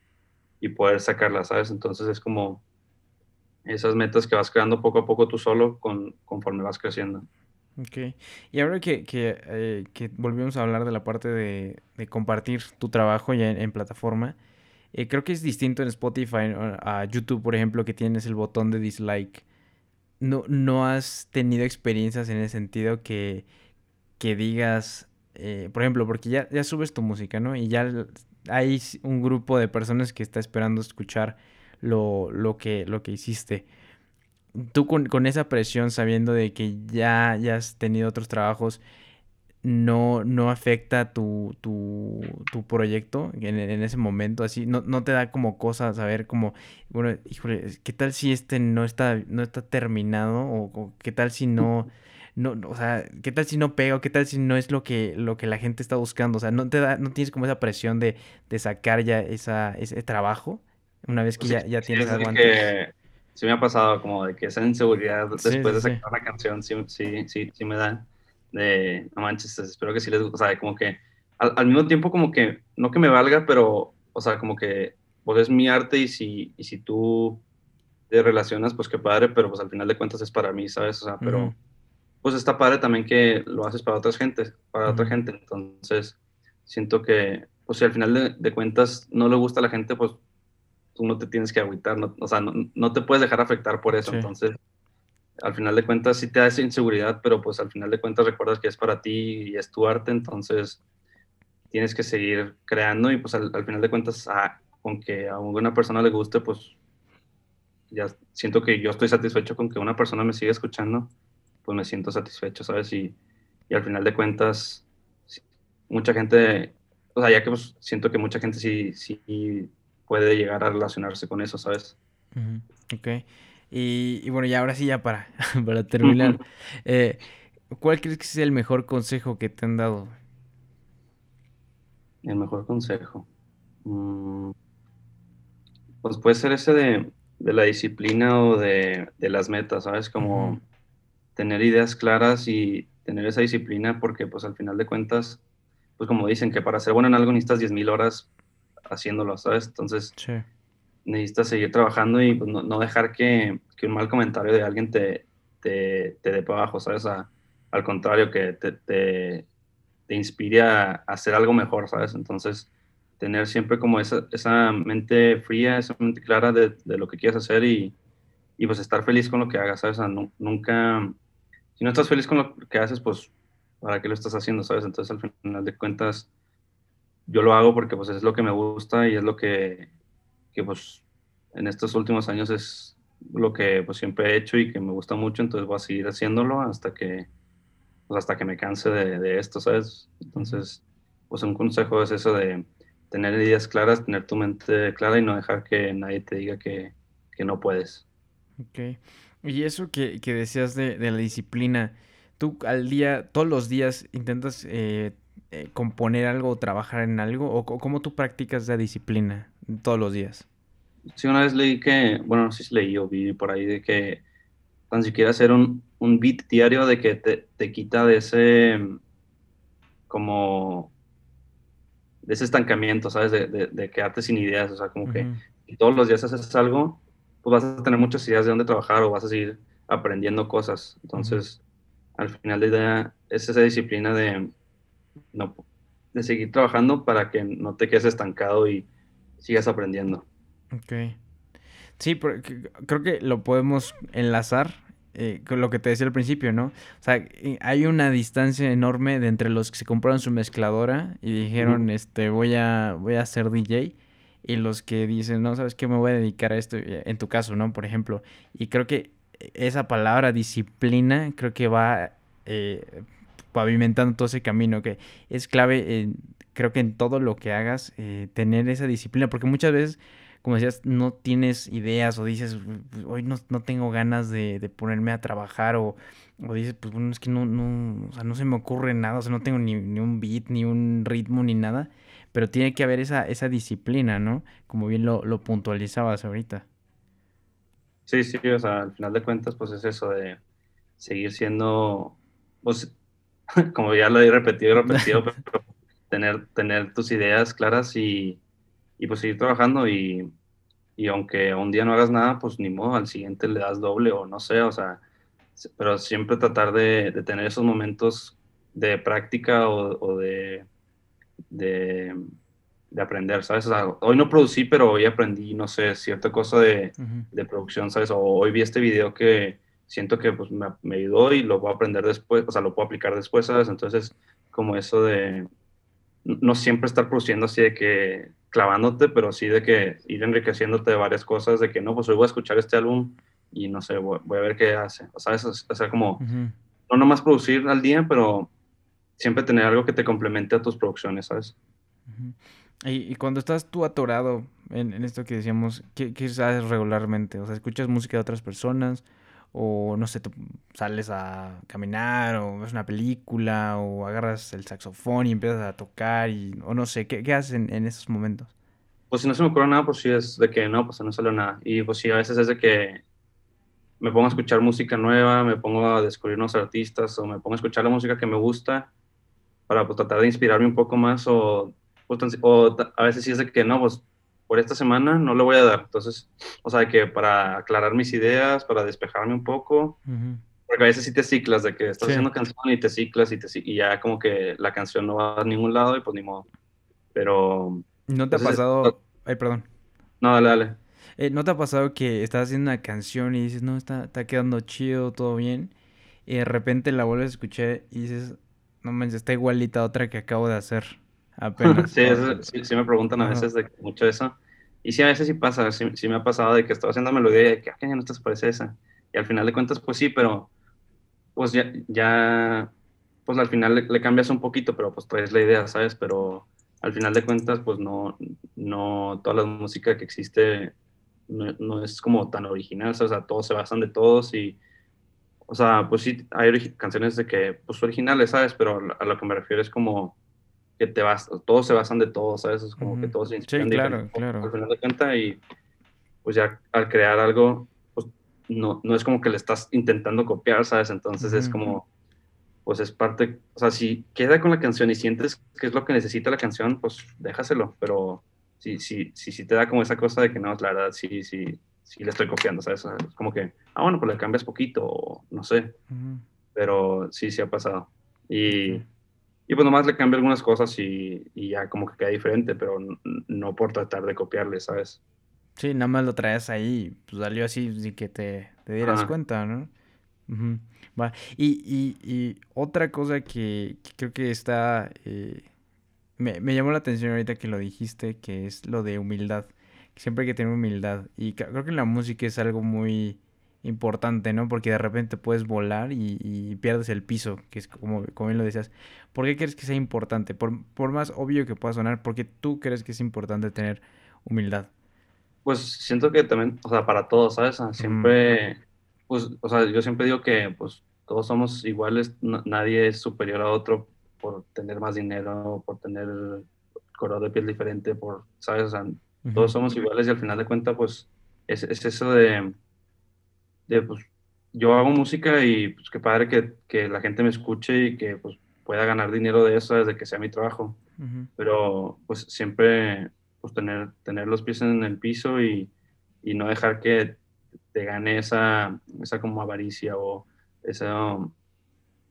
y poder sacarlas, ¿sabes? Entonces es como esas metas que vas creando poco a poco tú solo con, conforme vas creciendo. Ok. Y ahora que, que, eh, que volvimos a hablar de la parte de, de compartir tu trabajo ya en, plataforma, eh, creo que es distinto en Spotify a YouTube, por ejemplo, que tienes el botón de dislike. No, no has tenido experiencias en ese sentido que, que digas, eh, por ejemplo, porque ya, ya subes tu música, ¿no? Y ya hay un grupo de personas que está esperando escuchar lo, lo, que, lo que hiciste. Tú con, esa presión, sabiendo de que ya, ya has tenido otros trabajos, no, no afecta tu, tu, tu proyecto en, en, ese momento, así, no, no te da como cosa saber como, bueno, híjole, ¿qué tal si este no está, no está terminado? O, qué tal si no, no, o sea, ¿qué tal si no pega? ¿Qué tal si no es lo que, lo que la gente está buscando? O sea, no te da, no tienes como esa presión de, de sacar ya esa, ese trabajo una vez que ya, ya tienes algo antes. Sí me ha pasado como de que esa inseguridad después de sacar una canción, sí, sí, sí, sí me da de, no manches, espero que sí les guste, o sea, como que al, al, mismo tiempo como que, no que me valga, pero, o sea, como que, pues es mi arte y si, y si tú te relacionas, pues qué padre, pero pues al final de cuentas es para mí, ¿sabes? O sea, pero pues está padre también que lo haces para otras gente, para otra gente. Entonces, siento que, pues si al final de, cuentas no le gusta a la gente, pues tú no te tienes que agüitar, o sea, no, te puedes dejar afectar por eso. Entonces, al final de cuentas sí te da esa inseguridad, pero pues al final de cuentas recuerdas que es para ti y es tu arte, entonces tienes que seguir creando y pues al, final de cuentas, ah, con que a una persona le guste, pues ya siento que yo estoy satisfecho con que una persona me siga escuchando pues me siento satisfecho, ¿sabes? Y, y al final de cuentas, mucha gente, o sea, ya que pues, siento que mucha gente sí, sí puede llegar a relacionarse con eso, ¿sabes? Ok. Y, y, bueno, y ahora sí, ya para, [LAUGHS] para terminar, [LAUGHS] eh, ¿cuál crees que es el mejor consejo que te han dado? El mejor consejo. Mm, pues puede ser ese de, de la disciplina o de, de, las metas, ¿sabes? Como tener ideas claras y tener esa disciplina, porque pues al final de cuentas, pues como dicen, que para ser bueno en algo necesitas 10.000 horas haciéndolo, ¿sabes? Entonces necesitas seguir trabajando y pues, no, dejar que, que, un mal comentario de alguien te, te, te dé para abajo, ¿sabes? al contrario, que te, te, te inspire a, hacer algo mejor, ¿sabes? Entonces, tener siempre como esa, esa mente fría, esa mente clara de, de lo que quieres hacer y, y, pues estar feliz con lo que hagas, ¿sabes? nunca, si no estás feliz con lo que haces, pues, ¿para qué lo estás haciendo, sabes? Entonces, al final de cuentas, yo lo hago porque, pues, es lo que me gusta y es lo que, que pues, en estos últimos años es lo que, pues, siempre he hecho y que me gusta mucho, entonces voy a seguir haciéndolo hasta que, pues, hasta que me canse de, esto, ¿sabes? Entonces, pues, un consejo es eso de tener ideas claras, tener tu mente clara y no dejar que nadie te diga que, que no puedes. Ok. Y eso que, que decías de, de, la disciplina, ¿tú al día, todos los días intentas eh, eh, componer algo o trabajar en algo? ¿O cómo tú practicas la disciplina todos los días? Sí, una vez leí que, bueno, no sé si leí o vi por ahí de que tan siquiera hacer un, un beat diario de que te, te quita de ese, como, de ese estancamiento, ¿sabes? De, de, de quedarte sin ideas, o sea, como que todos los días haces algo pues vas a tener muchas ideas de dónde trabajar o vas a seguir aprendiendo cosas. Entonces, al final de idea es esa disciplina de no, de seguir trabajando para que no te quedes estancado y sigas aprendiendo. Ok. Sí, porque creo que lo podemos enlazar eh, con lo que te decía al principio, ¿no? O sea, hay una distancia enorme de entre los que se compraron su mezcladora y dijeron, este, voy a, voy a ser DJ y los que dicen, no, ¿sabes qué? Me voy a dedicar a esto, eh, en tu caso, ¿no? Por ejemplo. Y creo que esa palabra disciplina, creo que va eh, pavimentando todo ese camino, que es clave, creo que en todo lo que hagas, tener esa disciplina, porque muchas veces como decías, no tienes ideas o dices, hoy no, tengo ganas de, ponerme a trabajar o, dices, pues bueno, es que no, no, o sea, no se me ocurre nada, o sea, no tengo ni, un beat, ni un ritmo, ni nada, pero tiene que haber esa, esa disciplina, ¿no? Como bien lo, lo puntualizabas ahorita. Sí, sí, o sea, al final de cuentas, pues es eso de seguir siendo, pues, [LAUGHS] como ya lo he repetido y repetido, [LAUGHS] pero tener, tener tus ideas claras y y pues seguir trabajando y, y aunque un día no hagas nada, pues ni modo, al siguiente le das doble o no sé, o sea, pero siempre tratar de, de tener esos momentos de práctica o, o de, de, de, aprender, ¿sabes? O sea, hoy no producí, pero hoy aprendí, no sé, cierta cosa de, de producción, ¿sabes? O hoy vi este video que siento que pues, me, me, ayudó y lo voy a aprender después, o sea, lo puedo aplicar después, ¿sabes? Entonces, como eso de no siempre estar produciendo así de que clavándote, pero sí de que ir enriqueciéndote de varias cosas, de que no, pues hoy voy a escuchar este álbum y no sé, voy, a ver qué hace. O sea, o sea como, no nomás producir al día, pero siempre tener algo que te complemente a tus producciones, ¿sabes? y, cuando estás tú atorado en, esto que decíamos, ¿qué, ¿qué, haces regularmente? O sea, ¿escuchas música de otras personas? O no sé, sales a caminar o ves una película o agarras el saxofón y empiezas a tocar y, o no sé, ¿qué, qué haces en, esos momentos? Pues si no se me ocurre nada, pues sí es de que no, pues no sale nada. Y pues sí, a veces es de que me pongo a escuchar música nueva, me pongo a descubrir unos artistas o me pongo a escuchar la música que me gusta para pues, tratar de inspirarme un poco más o, pues, o a veces sí es de que no, pues por esta semana no le voy a dar. Entonces, o sea, que para aclarar mis ideas, para despejarme un poco, porque a veces sí te ciclas de que estás haciendo canción y te ciclas y, te, y ya como que la canción no va a ningún lado y pues ni modo. Pero... ¿No te ha pasado... Ay, perdón. No, dale, dale. Eh, ¿No te ha pasado que estás haciendo una canción y dices, no, está, está quedando chido, todo bien? Y de repente la vuelves a escuchar y dices, no manches, está igualita a otra que acabo de hacer apenas. [LAUGHS] sí, sí, me preguntan a veces de mucho eso. Y sí, a veces sí pasa, sí, me ha pasado de que estaba haciendo melodía y de que, ah, ya no te parece esa. Y al final de cuentas, pues sí, pero pues ya, ya pues al final le, cambias un poquito, pero pues traes la idea, ¿sabes? Pero al final de cuentas, pues no, no, toda la música que existe no, es como tan original, o sea, todos se basan de todos y, o sea, pues sí, hay canciones de que, pues originales, ¿sabes? Pero a lo que me refiero es como que te vas, todos se basan de todos, ¿sabes? Es como que todos se inspiran. Sí, claro, claro. Al final de cuentas, y pues ya al crear algo, pues no, no es como que le estás intentando copiar, ¿sabes? Entonces es como, pues es parte, o sea, si queda con la canción y sientes que es lo que necesita la canción, pues déjaselo, pero si, si, si, si te da como esa cosa de que no, la verdad, sí, sí, sí le estoy copiando, ¿sabes? Es como que, ah, bueno, pues le cambias poquito, o no sé, pero sí, sí ha pasado. Y y pues nomás le cambio algunas cosas y, y, ya como que queda diferente, pero no por tratar de copiarle, ¿sabes? Sí, nada más lo traes ahí, pues salió así y que te, te dieras cuenta, ¿no? Va. Y, y, y, otra cosa que, creo que está... Eh, me, me, llamó la atención ahorita que lo dijiste, que es lo de humildad. Siempre hay que tener humildad. Y creo que la música es algo muy importante, ¿no? Porque de repente puedes volar y, pierdes el piso, que es como, como bien lo decías. ¿Por qué crees que sea importante? Por, por más obvio que pueda sonar, ¿por qué tú crees que es importante tener humildad? Pues siento que también, o sea, para todos, ¿sabes? Siempre, pues, o sea, yo siempre digo que, pues, todos somos iguales, nadie es superior a otro por tener más dinero, por tener color de piel diferente, por, ¿sabes? O sea, todos somos iguales y al final de cuentas, pues, es, es eso de pues, yo hago música y pues qué padre que, que, la gente me escuche y que pues pueda ganar dinero de eso desde que sea mi trabajo. Pero pues siempre pues tener, tener los pies en el piso y, y no dejar que te gane esa, esa como avaricia o eso,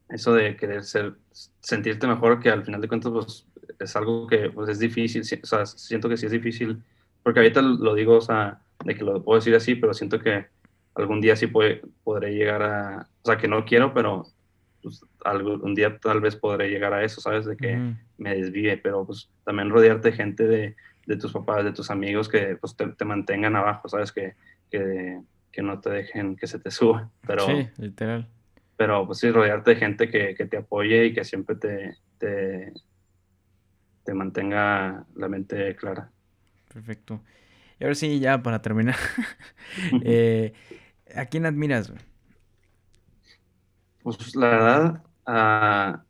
eso de querer ser, sentirte mejor que al final de cuentas pues es algo que pues, es difícil, o sea, siento que sí es difícil, porque ahorita lo digo, o sea, de que lo puedo decir así, pero siento que algún día sí puede, podré llegar a, o sea, que no quiero, pero pues, algún día tal vez podré llegar a eso, ¿sabes? De que me desvíe, pero pues también rodearte de gente de, de tus papás, de tus amigos que pues te, te mantengan abajo, ¿sabes? Que, que, que, no te dejen que se te suba. Pero, sí, literal. Pero pues sí, rodearte de gente que, que te apoye y que siempre te, te, te mantenga la mente clara. Perfecto. Y ahora sí, ya para terminar, [LAUGHS] eh, ¿a quién admiras? Pues la verdad, a,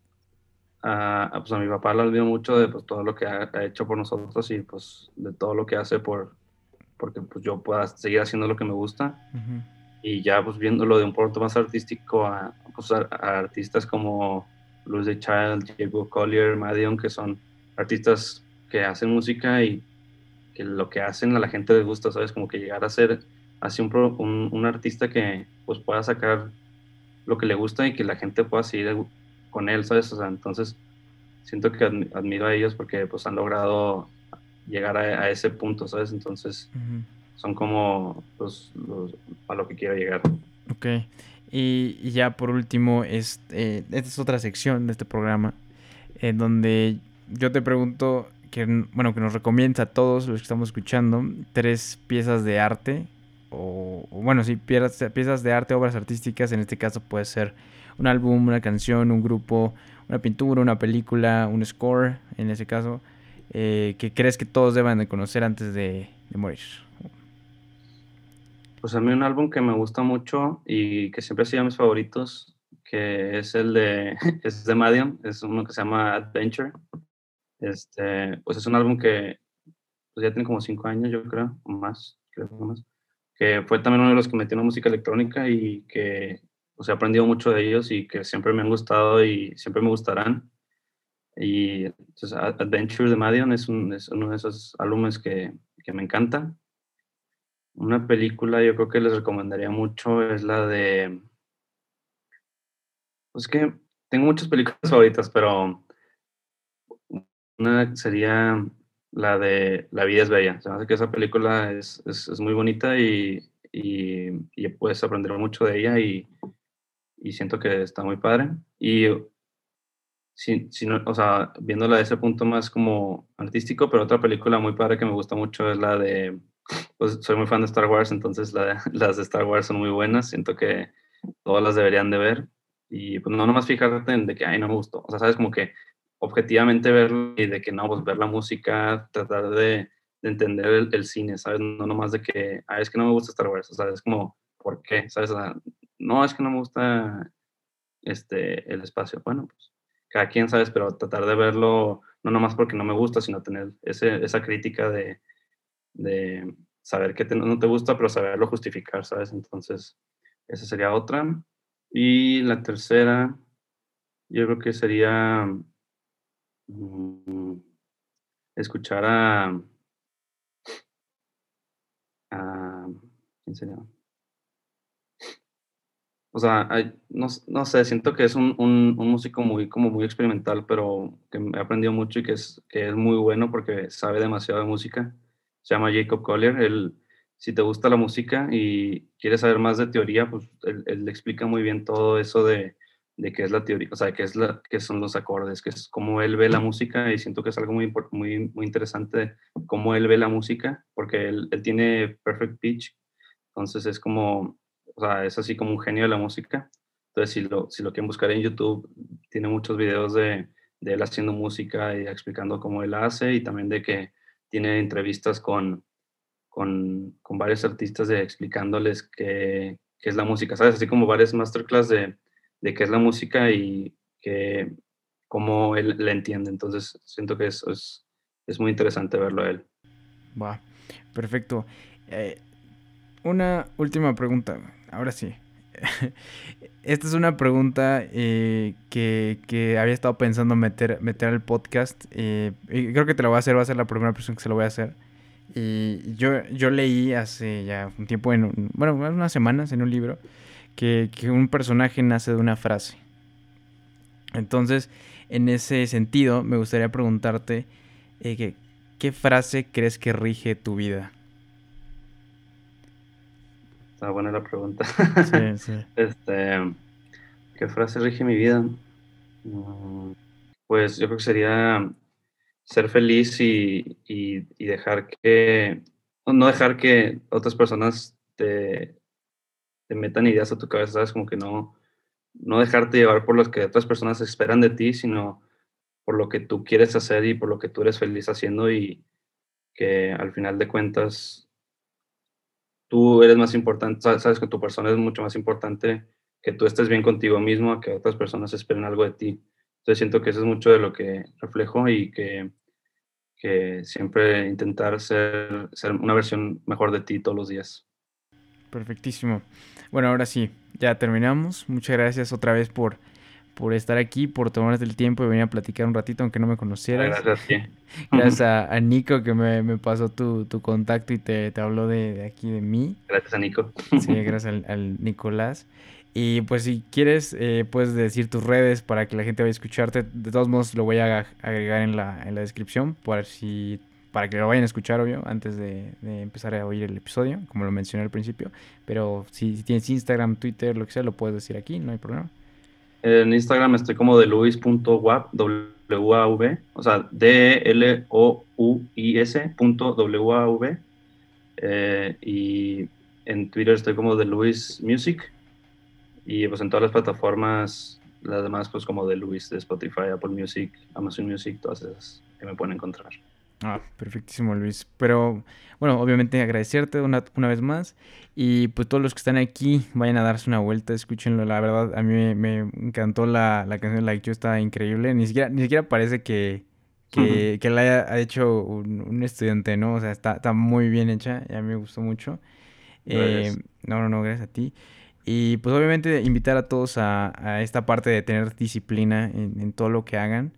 a, pues a mi papá lo admiro mucho de pues, todo lo que ha, hecho por nosotros y pues de todo lo que hace por porque pues yo pueda seguir haciendo lo que me gusta. Y ya pues viéndolo de un punto más artístico a, pues, a, artistas como Luis de Child, Diego Collier, Madion que son artistas que hacen música y que lo que hacen a la gente les gusta, ¿sabes? Como que llegar a ser así un, un, un artista que pues pueda sacar lo que le gusta y que la gente pueda seguir con él, ¿sabes? O sea, entonces siento que admiro a ellos porque pues han logrado llegar a, ese punto, ¿sabes? Entonces son como los, a lo que quiero llegar. Ok. Y, ya por último, este, esta es otra sección de este programa en donde yo te pregunto que, bueno, que nos recomienda a todos los que estamos escuchando tres piezas de arte o, bueno, sí, piezas, piezas de arte, obras artísticas, en este caso puede ser un álbum, una canción, un grupo, una pintura, una película, un score, en ese caso, eh, que crees que todos deban de conocer antes de, morir. Pues a mí un álbum que me gusta mucho y que siempre ha sido mis favoritos, que es el de, [LAUGHS] es de Madian, es uno que se llama Adventure. Este, pues es un álbum que pues ya tiene como cinco años, yo creo, o más, creo más que fue también uno de los que metió en música electrónica y que pues, he aprendido mucho de ellos y que siempre me han gustado y siempre me gustarán. Y entonces Adventure de Madion es, un, es uno de esos álbumes que, que, me encanta. Una película yo creo que les recomendaría mucho es la de... Pues que tengo muchas películas favoritas, pero una sería la de La vida es bella. Se me hace que esa película es, es, es muy bonita y, y, y, puedes aprender mucho de ella y, y, siento que está muy padre. Y si, si no, o sea, viéndola de ese punto más como artístico, pero otra película muy padre que me gusta mucho es la de, pues soy muy fan de Star Wars, entonces la [LAUGHS] las de Star Wars son muy buenas, siento que todas las deberían de ver. Y pues no nomás fijarte en de que, ay, no me gustó. O sea, sabes, como que objetivamente verlo y de que no, pues ver la música, tratar de, de entender el, cine, ¿sabes? No nomás de que, ah, es que no me gusta Star Wars, o sea, es como, ¿por qué? ¿Sabes? no, es que no me gusta este, el espacio. Bueno, pues cada quien, ¿sabes? Pero tratar de verlo, no nomás porque no me gusta, sino tener ese, esa crítica de, de saber que no te gusta, pero saberlo justificar, ¿sabes? Entonces, esa sería otra. Y la tercera, yo creo que sería escuchar a, ¿quién sería? O sea, no, no, sé, siento que es un, un, un, músico muy, como muy experimental, pero que he aprendido mucho y que es, que es muy bueno porque sabe demasiado de música. Se llama Jacob Collier. Él, si te gusta la música y quieres saber más de teoría, pues él, él explica muy bien todo eso de, de qué es la teoría, o sea, qué, es la, qué son los acordes, qué es cómo él ve la música y siento que es algo muy, muy, muy interesante cómo él ve la música, porque él, él, tiene perfect pitch, entonces es como, o sea, es así como un genio de la música. Entonces, si lo, si lo quieren buscar en YouTube, tiene muchos videos de, de él haciendo música y explicando cómo él hace y también de que tiene entrevistas con, con, con varios artistas de explicándoles qué, qué es la música, ¿sabes? Así como varias masterclass de de qué es la música y que cómo él la entiende. Entonces, siento que eso es, es muy interesante verlo a él. Perfecto. Eh, una última pregunta, ahora sí. [LAUGHS] Esta es una pregunta eh, que, había estado pensando meter, meter al podcast. Eh, y creo que te la voy a hacer, va a ser la primera persona que se lo voy a hacer. Y yo, yo leí hace ya un tiempo, en bueno, unas semanas en un libro, que, un personaje nace de una frase. Entonces, en ese sentido, me gustaría preguntarte eh, ¿qué frase crees que rige tu vida? Está buena la pregunta. Sí, [LAUGHS] sí. Este, ¿Qué frase rige mi vida? Mm, pues yo creo que sería ser feliz y, dejar que, no dejar que otras personas te, te, metan ideas a tu cabeza, ¿sabes? Como que no, no dejarte llevar por lo que otras personas esperan de ti, sino por lo que tú quieres hacer y por lo que tú eres feliz haciendo y que al final de cuentas tú eres más importante, sabes que tu persona es mucho más importante que tú estés bien contigo mismo, que otras personas esperen algo de ti. Entonces siento que eso es mucho de lo que reflejo y que, que siempre intentar ser, ser una versión mejor de ti todos los días. Perfectísimo. Bueno, ahora sí, ya terminamos. Muchas gracias otra vez por por estar aquí, por tomarte el tiempo y venir a platicar un ratito, aunque no me conocieras. Gracias, [LAUGHS] Gracias a, Nico que me, pasó tu, contacto y te, te habló de, aquí de mí. Gracias a Nico. Sí, gracias al, Nicolás. Y pues si quieres, eh, puedes decir tus redes para que la gente vaya a escucharte. De todos modos, lo voy a agregar en la, en la descripción para, si, para que lo vayan a escuchar, obvio, antes de, empezar a oír el episodio, como lo mencioné al principio. Pero si, tienes Instagram, Twitter, lo que sea, lo puedes decir aquí, no hay problema. En Instagram estoy como de luis.wav, W-A-V, o sea, D-L-O-U-I-S punto W-A-V. Eh, y en Twitter estoy como de Luis Music. Y pues en todas las plataformas, las demás pues como de Luis, de Spotify, Apple Music, Amazon Music, todas esas que me pueden encontrar. Ah, perfectísimo, Luis. Pero bueno, obviamente agradecerte una, una, vez más. Y pues todos los que están aquí, vayan a darse una vuelta, escúchenlo. La verdad, a mí me, encantó la, la canción Like You, está increíble. Ni siquiera, ni siquiera parece que, que, la haya hecho un, estudiante, ¿no? O sea, está, está muy bien hecha y a mí me gustó mucho. Eh, no, no, no, gracias a ti. Y pues obviamente invitar a todos a, a esta parte de tener disciplina en, en todo lo que hagan.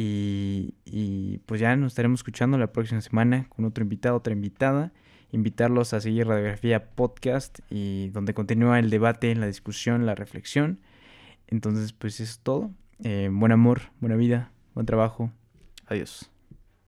Y, pues ya nos estaremos escuchando la próxima semana con otro invitado, otra invitada. Invitarlos a seguir Radiografía Podcast y donde continúa el debate, la discusión, la reflexión. Entonces, pues eso es todo. Eh, buen amor, buena vida, buen trabajo. Adiós.